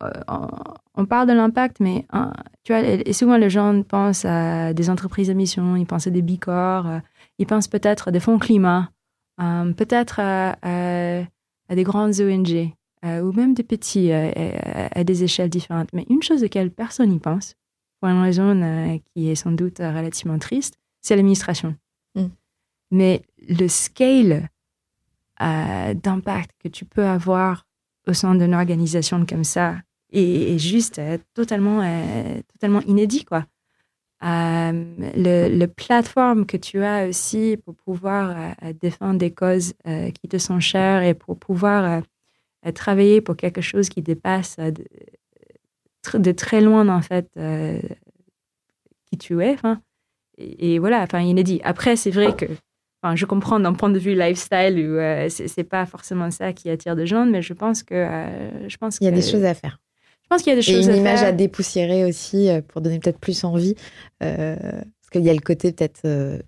on, parle de l'impact, mais hein, tu vois, souvent les gens pensent à des entreprises à mission, ils pensent à des bicors, ils pensent peut-être à des fonds climat, peut-être à, des grandes ONG, ou même des petits, à, des échelles différentes. Mais une chose auquel personne n'y pense, pour une raison qui est sans doute relativement triste, c'est l'administration. Mais le scale euh, d'impact que tu peux avoir au sein d'une organisation comme ça est, juste euh, totalement, euh, totalement inédit, quoi. le, le, plateforme que tu as aussi pour pouvoir défendre des causes qui te sont chères et pour pouvoir travailler pour quelque chose qui dépasse de, de très loin, en fait, qui tu es. Et, et, voilà, enfin, inédit. Après, c'est vrai que Enfin, je comprends d'un point de vue lifestyle où euh, c'est pas forcément ça qui attire des gens, mais je pense que euh, je pense Il y a des choses à faire. Je pense qu'il y a des Et choses une à image faire. à dépoussiérer aussi euh, pour donner peut-être plus envie. euh, parce qu'il y a le côté peut-être euh,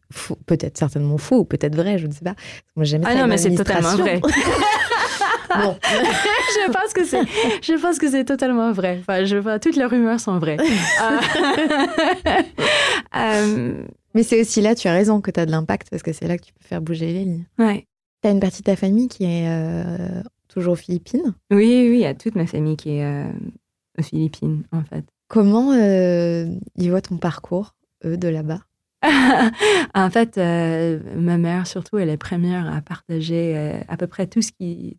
peut-être certainement faux ou peut-être vrai, je ne sais pas. Moi, j'ai jamais Ah non, mais c'est totalement vrai. bon, je pense que c'est, je pense que c'est totalement vrai. Enfin, je vois, toutes les rumeurs sont vraies. Euh, mais c'est aussi là, tu as raison, que tu as de l'impact parce que c'est là que tu peux faire bouger les lignes. ouais. Tu as une partie de ta famille qui est euh, toujours aux Philippines. Oui, oui, il y a toute ma famille qui est euh, aux Philippines, en fait. Comment euh, ils voient ton parcours, eux, de là-bas? En fait, euh, ma mère, surtout, elle est première à partager euh, à peu près tout ce qui,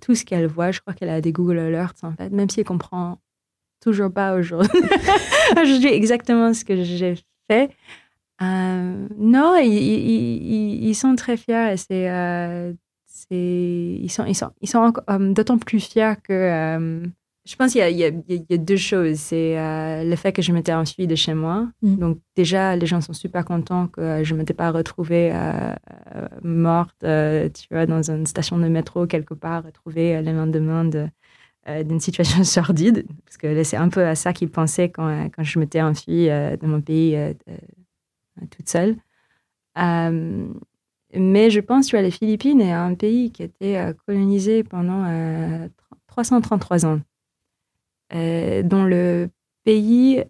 tout ce qu'elle voit. Je crois qu'elle a des Google Alerts, en fait, même si elle comprend toujours pas aujourd'hui aujourd'hui exactement ce que j'ai fait. Euh, non, ils, ils- ils- ils sont très fiers et c'est, euh, c'est, ils sont, ils sont, ils sont euh, d'autant plus fiers que je pense qu'il y a, y y deux choses. C'est le fait que je m'étais enfuie de chez moi. Mm. Donc déjà, les gens sont super contents que je ne m'étais pas retrouvée euh, morte, tu vois, dans une station de métro quelque part, retrouvée le lendemain de, d'une situation sordide. Parce que c'est un peu à ça qu'ils pensaient quand, euh, quand je m'étais enfuie euh, de mon pays euh, euh, toute seule. Euh, mais je pense que les Philippines est un pays qui a été euh, colonisé pendant euh, 333 ans, euh, dont le pays,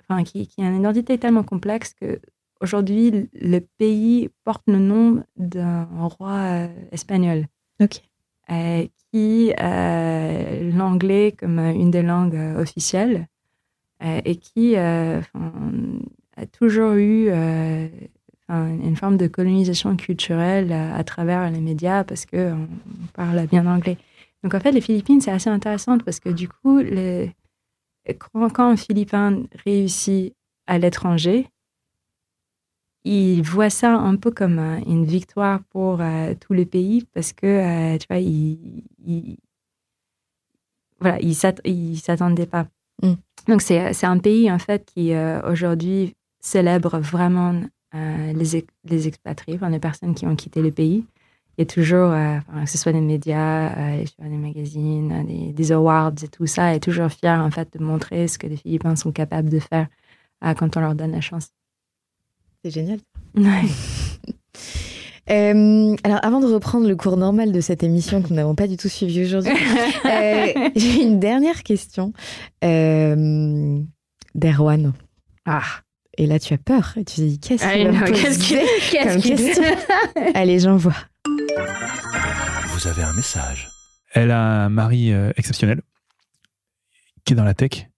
enfin, qui, qui a une identité tellement complexe que aujourd'hui le pays porte le nom d'un roi euh, espagnol Ok. Euh, qui a l'anglais comme euh, une des langues euh, officielles euh, et qui euh, a toujours eu euh, une forme de colonisation culturelle à, travers les médias parce que on, on parle bien anglais. Donc en fait, les Philippines, c'est assez intéressant parce que du coup, les- quand un Philippin réussit à l'étranger, il voit ça un peu comme euh, une victoire pour euh, tous les pays parce que, euh, tu vois, il, il- voilà, il s'att- il s'attendait pas. Mm. Donc, c'est un pays, en fait, qui aujourd'hui célèbre vraiment les, les expatriés, enfin, les personnes qui ont quitté le pays. Il y a toujours, enfin, que ce soit des médias, des magazines, des, des awards et tout ça, est toujours fier, en fait, de montrer ce que les Philippins sont capables de faire quand on leur donne la chance. C'est génial. Ouais. Euh, alors, avant de reprendre le cours normal de cette émission que nous n'avons pas du tout suivi aujourd'hui, euh, j'ai une dernière question euh, d'Erwan. Ah, Et là, tu as peur. Et tu te dis, qu'est-ce Ah, qu'il va qu'est-ce qu'est-ce qu'il- question Allez, j'envoie. Vous avez un message. Elle a un mari euh, exceptionnel qui est dans la tech,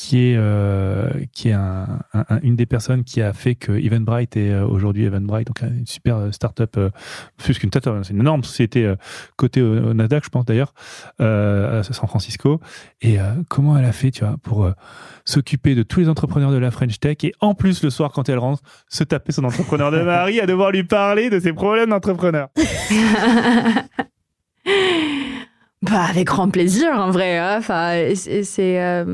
qui est, euh, qui est un- un- un- une des personnes qui a fait que Eventbrite est euh, aujourd'hui Eventbrite, donc une super euh, start-up, euh, plus qu'une start-up, c'est une énorme société euh, cotée au, au Nasdaq, je pense d'ailleurs, à San Francisco. Et comment elle a fait, tu vois, pour s'occuper de tous les entrepreneurs de la French Tech et en plus le soir quand elle rentre, se taper son entrepreneur de mari à devoir lui parler de ses problèmes d'entrepreneur. bah, avec grand plaisir, en vrai. hein. Enfin, c'est.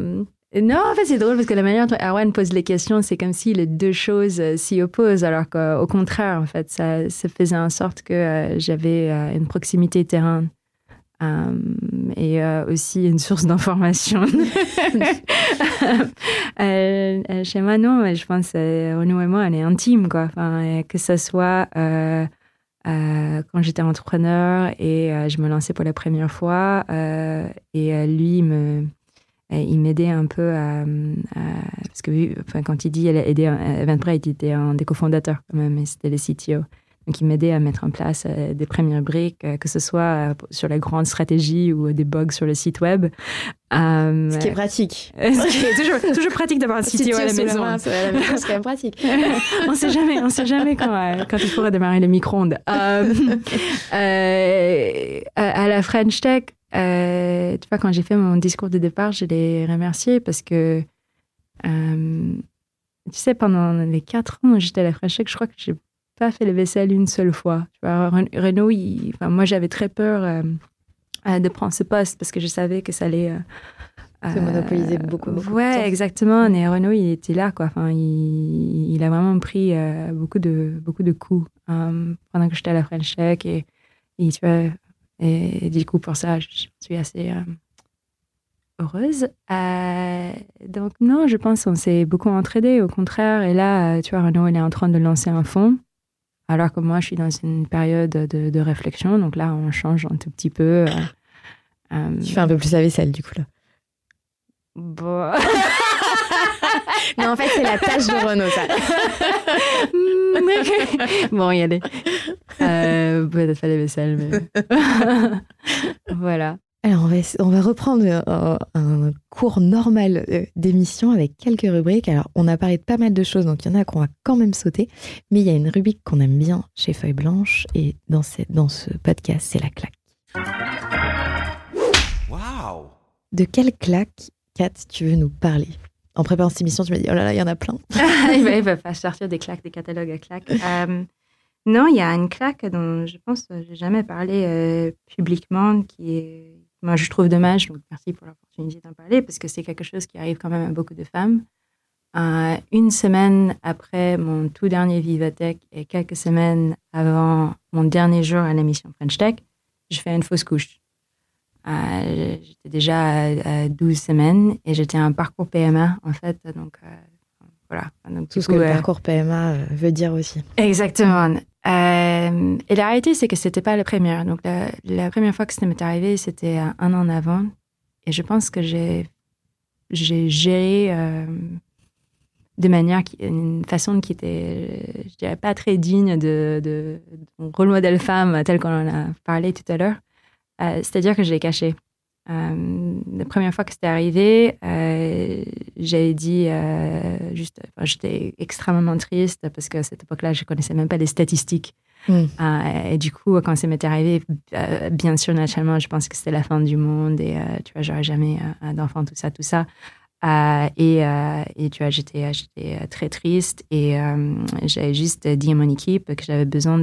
Non, en fait, c'est drôle parce que la manière dont Erwan pose les questions, c'est comme si les deux choses euh, s'y opposent, alors qu'au contraire, en fait, ça, ça faisait en sorte que euh, j'avais euh, une proximité terrain et aussi une source d'information. Chez moi, non, mais je pense que Renaud et moi, on est intime, quoi. Enfin, que ce soit quand j'étais entrepreneur et je me lançais pour la première fois, et lui, il me, il m'aidait un peu à, à- parce que enfin, quand il dit elle a aidé Eventbrite, il était un des cofondateurs quand même, et c'était le CTO. Donc, il m'aidait à mettre en place euh, des premières briques, euh, que ce soit euh, sur la grande stratégie ou des bugs sur le site web. Ce qui est pratique. ce qui est toujours, toujours pratique d'avoir un CTO à la maison. main, c'est à la maison, c'est quand même pratique. on sait jamais, on sait jamais quand, euh, quand il faudrait démarrer le micro-ondes. Euh, à la French Tech, euh, tu vois, quand j'ai fait mon discours de départ, je les remercié parce que, euh, tu sais, pendant les quatre ans où j'étais à la French Tech, je crois que j'ai pas fait les vaisselles une seule fois. Tu vois, Ren- Renaud, il- enfin, moi, j'avais très peur euh, de prendre ce poste parce que je savais que ça allait Se monopoliser beaucoup, beaucoup de ouais, temps. exactement. Et Renault, il était là, quoi. Enfin, il, il a vraiment pris beaucoup de beaucoup de coups pendant que j'étais à la French Tech et, et tu vois, et, et du coup pour ça, je suis assez euh, heureuse. Euh, donc non, je pense qu'on s'est beaucoup entraidés, au contraire. Et là, euh, tu vois, Renault, il est en train de lancer un fonds. Alors que moi, je suis dans une période de, de réflexion. Donc là, on change un tout petit peu. Tu fais un peu plus la vaisselle, du coup, là. bon. Non, en fait, c'est la tâche de Renault, ça. bon, y aller. Euh, Peut-être pas les vaisselles, mais. voilà. Alors, on va, essa- on va reprendre euh, un cours normal euh, d'émission avec quelques rubriques. Alors, on a parlé de pas mal de choses, donc il y en a qu'on va quand même sauter. Mais il y a une rubrique qu'on aime bien chez Feuille Blanche, et dans, cette- dans ce podcast, c'est la claque. Waouh De quelle claque, Kat, tu veux nous parler? En préparant cette émission, tu m'as dit, oh là là, il y en a plein. il, va, il va pas sortir des claques, des catalogues à claques. Euh, non, il y a une claque dont je pense que j'ai jamais parlé euh, publiquement, qui est, moi je trouve dommage. Donc merci pour l'opportunité d'en parler parce que c'est quelque chose qui arrive quand même à beaucoup de femmes. Euh, une semaine après mon tout dernier Vivatech et quelques semaines avant mon dernier jour à l'émission French Tech, je fais une fausse couche. Euh, j'étais déjà à, à 12 semaines et j'étais en parcours PMA en fait. Donc euh, voilà. Donc, Tout ce que le parcours PMA euh, veut dire aussi. Exactement. Euh, et la réalité, c'est que c'était pas la première. Donc, la, la première fois que ça m'est arrivé, c'était un an avant. Et je pense que j'ai, j'ai géré de manière, qui, une façon qui était, je dirais, pas très digne de, de, de mon rôle modèle femme tel qu'on en a parlé tout à l'heure. Euh, c'est-à-dire que je l'ai caché. Euh, la première fois que c'était arrivé, euh, j'avais dit juste, enfin, j'étais extrêmement triste parce qu'à cette époque-là, je connaissais même pas les statistiques. Mm. Euh, et du coup, quand ça m'est arrivé, bien sûr, naturellement, je pense que c'était la fin du monde et tu vois, j'aurais jamais d'enfant, tout ça, tout ça. Euh, et, euh, et tu vois, j'étais, très triste et euh, j'avais juste dit à mon équipe que j'avais besoin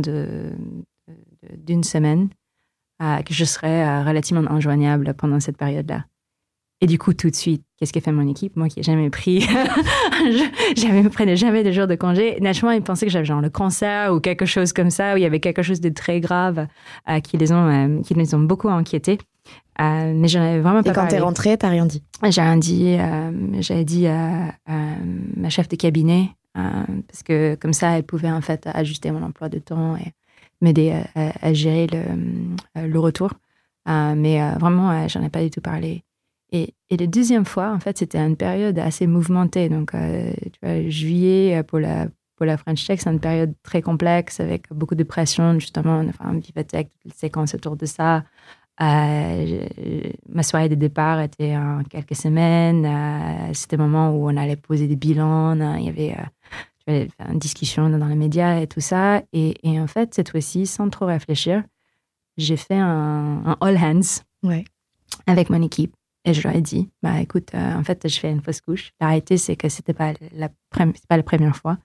d'une semaine, que je serais euh, relativement injoignable pendant cette période-là. Et du coup, tout de suite, qu'est-ce qu'a fait mon équipe? Moi qui n'ai jamais pris, je jamais prenais jamais de jours de congé. Naturellement, ils pensaient que j'avais genre le cancer ou quelque chose comme ça, où il y avait quelque chose de très grave euh, qui, les ont, euh, qui les ont beaucoup inquiétés. Euh, mais j'en avais vraiment Et pas quand t'es rentrée, t'as rien dit? J'ai rien dit, j'avais dit à, ma chef de cabinet, parce que comme ça, elle pouvait en fait ajuster mon emploi de temps et m'aider à, gérer le, euh, le retour. Euh, mais euh, vraiment, j'en ai pas du tout parlé. Et, et la deuxième fois, en fait, c'était une période assez mouvementée. Donc, tu vois, juillet pour la, pour la French Tech, c'est une période très complexe avec beaucoup de pression, justement. Enfin, Vivatech, toutes les séquences autour de ça. Ma soirée de départ était en quelques semaines. C'était le moment où on allait poser des bilans. euh, Il y avait tu vois, une discussion dans les médias et tout ça. Et, et en fait, cette fois-ci, sans trop réfléchir, j'ai fait un, un all hands Ouais. avec mon équipe. Et je leur ai dit, bah écoute, euh, en fait, je fais une fausse couche. La réalité, c'est que c'était pas la, pas la première fois.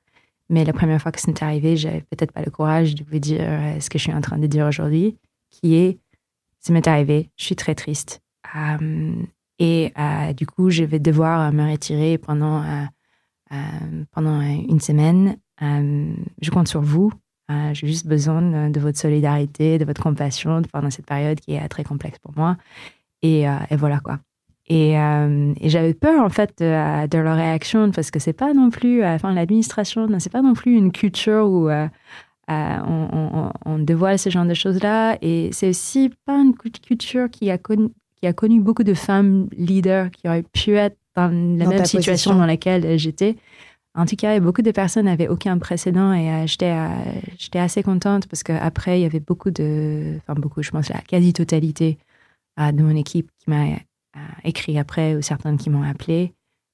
Mais la première fois que c'est arrivé, j'avais peut-être pas le courage de vous dire euh, ce que je suis en train de dire aujourd'hui, qui est, ça m'est arrivé, je suis très triste. Euh, et du coup, je vais devoir me retirer pendant, pendant une semaine. Euh, je compte sur vous. Euh, J'ai juste besoin de, votre solidarité, de votre compassion pendant cette période qui est euh, très complexe pour moi. Et, euh, voilà quoi. Et, euh, j'avais peur en fait de, leur réaction parce que c'est pas non plus, euh, enfin l'administration, c'est pas non plus une culture où euh, euh, on, dévoile ce genre de choses là. Et c'est aussi pas une cult- culture qui a connu, qui a connu beaucoup de femmes leaders qui auraient pu être dans la Dans même situation position. dans laquelle j'étais. En tout cas, beaucoup de personnes n'avaient aucun précédent et euh, j'étais euh, j'étais assez contente parce qu'après, il y avait beaucoup de, enfin beaucoup, je pense la quasi-totalité euh, de mon équipe qui m'a écrit après ou certaines qui m'ont appelé,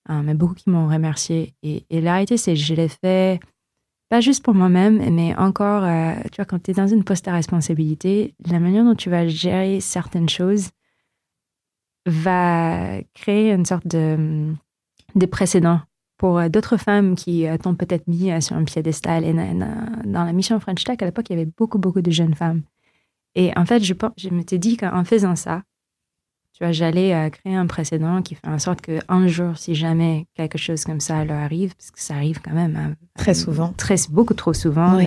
mais beaucoup qui m'ont remercié. Et, et la réalité, c'est que je l'ai fait pas juste pour moi-même, mais encore, tu vois, quand tu es dans une poste à responsabilité, la manière dont tu vas gérer certaines choses va créer une sorte de, de précédent pour euh, d'autres femmes qui euh, t'ont peut-être mis euh, sur un piédestal. Et dans la mission French Tech, à l'époque, il y avait beaucoup, beaucoup de jeunes femmes. Et en fait, je, je m'étais dit qu'en faisant ça, Tu vois, j'allais créer un précédent qui fait en sorte qu'un jour, si jamais quelque chose comme ça leur arrive, parce que ça arrive quand même hein, Très souvent. très beaucoup trop souvent, Oui.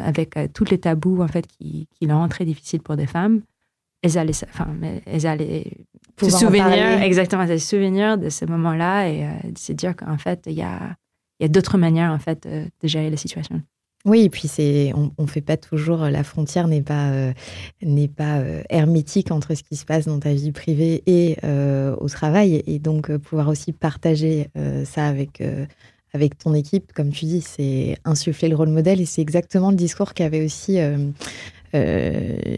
avec tous les tabous en fait qui, qui le rendent très difficile pour des femmes. Elles allaient, se- enfin, elles allaient se souvenir, exactement, se souvenir de ce moment-là et euh, de se dire qu'en fait, il y a, y a d'autres manières en fait euh, de gérer la situation. Oui, et puis c'est, on, on fait pas toujours, la frontière n'est pas, euh, n'est pas euh, hermétique entre ce qui se passe dans ta vie privée et euh, au travail. Et donc, euh, pouvoir aussi partager euh, ça avec, euh, avec ton équipe, comme tu dis, c'est insuffler le rôle modèle. Et c'est exactement le discours qu'avait aussi euh, euh,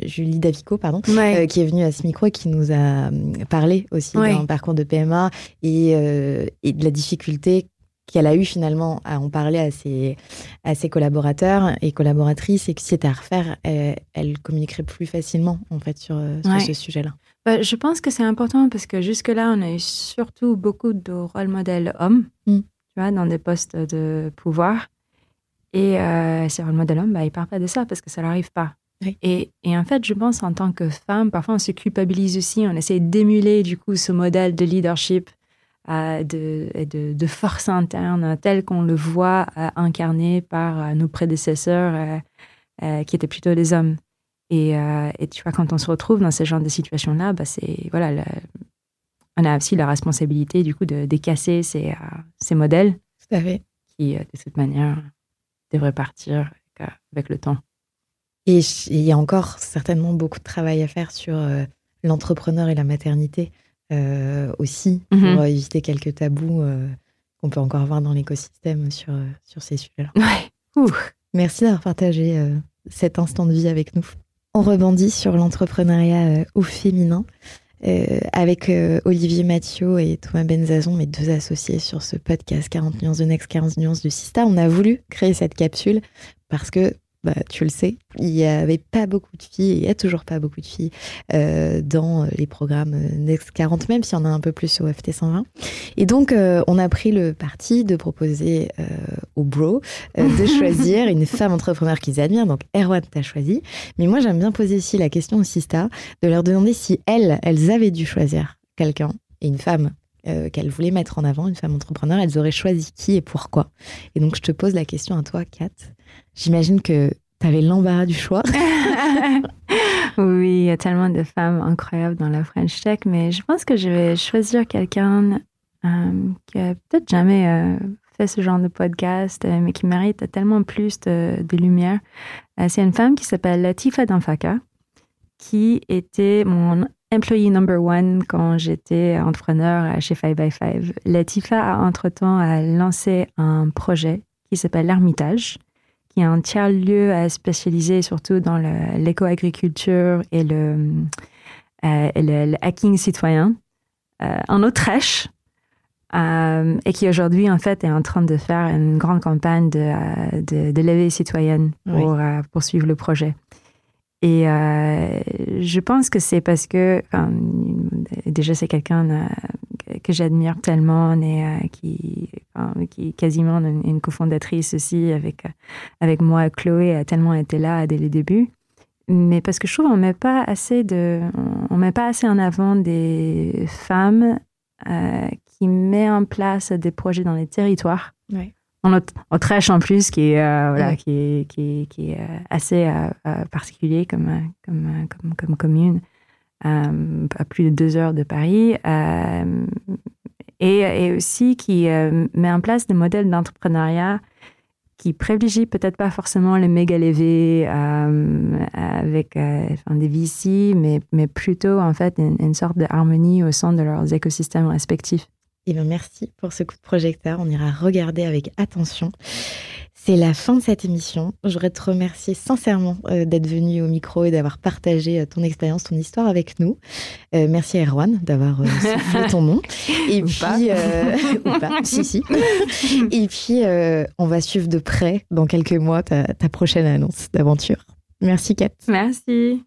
Julie Davico, pardon, euh, qui est venue à ce micro et qui nous a euh, parlé aussi Ouais. d'un parcours de PMA et, euh, et de la difficulté qu'elle a eu finalement à en parler à ses, à ses collaborateurs et collaboratrices et que si c'était à refaire, elle, elle communiquerait plus facilement en fait sur, euh, sur Ouais. ce sujet-là. Bah, je pense que c'est important parce que jusque-là, on a eu surtout beaucoup de rôles modèles hommes, Mm. tu vois, dans des postes de pouvoir. Et euh, ces rôles modèles hommes, bah, ils parlent pas de ça parce que ça leur arrive pas. Oui. Et, et en fait, je pense en tant que femme, parfois on se culpabilise aussi, on essaie d'émuler du coup ce modèle de leadership, euh, de, de, de force interne tel qu'on le voit euh, incarné par euh, nos prédécesseurs qui étaient plutôt des hommes. Et, et tu vois, quand on se retrouve dans ce genre de situation-là, bah, c'est voilà, le- on a aussi la responsabilité du coup de, de casser ces, ces modèles Tout à fait. qui, de toute manière, devraient partir avec, avec le temps. Et il y a encore certainement beaucoup de travail à faire sur euh, l'entrepreneur et la maternité euh, aussi, pour Mhm. euh, éviter quelques tabous euh, qu'on peut encore voir dans l'écosystème sur, sur ces sujets-là. Ouais. Merci d'avoir partagé cet instant de vie avec nous. On rebondit sur l'entrepreneuriat au féminin avec Olivier Mathieu et Thomas Benzazon, mes deux associés sur ce podcast 40 nuances de Next, 40 nuances de Sista. On a voulu créer cette capsule parce que, bah, tu le sais, il n'y avait pas beaucoup de filles, et il n'y a toujours pas beaucoup de filles euh, dans euh, les programmes euh, Next 40, même s'il y en a un peu plus au FT 120. Et donc, euh, on a pris le parti de proposer euh, aux bros de choisir une femme entrepreneur qu'ils admirent. Donc, Erwan t'a choisi. Mais moi, j'aime bien poser aussi la question aux Sista de leur demander si elles, elles avaient dû choisir quelqu'un et une femme euh, qu'elles voulaient mettre en avant, une femme entrepreneur, elles auraient choisi qui et pourquoi. Et donc, je te pose la question à toi, Kat. J'imagine que tu avais l'embarras du choix. oui, il y a tellement de femmes incroyables dans la French Tech, mais je pense que je vais choisir quelqu'un euh, qui a peut-être jamais euh, fait ce genre de podcast, euh, mais qui mérite tellement plus de, lumière. C'est une femme qui s'appelle Latifa Danfaka, qui était mon employee number one quand j'étais entrepreneur chez 5 by 5. Latifa a entre-temps lancé un projet qui s'appelle l'Ermitage, qui est un tiers-lieu euh, spécialisé surtout dans l'éco-agriculture et le, euh, et le, le hacking citoyen euh, en Autriche. euh, et qui aujourd'hui, en fait, est en train de faire une grande campagne de, de, de levée citoyenne pour poursuivre le projet. Et je pense que c'est parce que, enfin, déjà, c'est quelqu'un que- j'admire tellement et euh, qui, enfin, qui est quasiment une, une cofondatrice aussi avec, euh, avec moi. Chloé a tellement été là dès le début. Mais parce que je trouve qu'on met pas assez de, on met pas assez en avant des femmes euh, qui mettent en place des projets dans les territoires. Ouais. En Aut- Autriche en plus, qui est, euh, voilà, qui est, qui est, qui est assez euh, particulier comme, comme, comme, comme commune, à plus de deux heures de Paris, euh, et, aussi qui euh, met en place des modèles d'entrepreneuriat qui privilégient peut-être pas forcément les méga levées euh, avec euh, des VC, mais, mais plutôt en fait une, sorte de harmonie au sein de leurs écosystèmes respectifs. Eh bien, merci pour ce coup de projecteur. On ira regarder avec attention. C'est la fin de cette émission. Je voudrais te remercier sincèrement euh, d'être venu au micro et d'avoir partagé euh, ton expérience, ton histoire avec nous. Euh, merci à Erwan d'avoir soufflé ton nom. Et Ou puis, pas. euh, ou pas, si, si. Et puis, euh, on va suivre de près dans quelques mois ta, ta prochaine annonce d'aventure. Merci, Kat. Merci.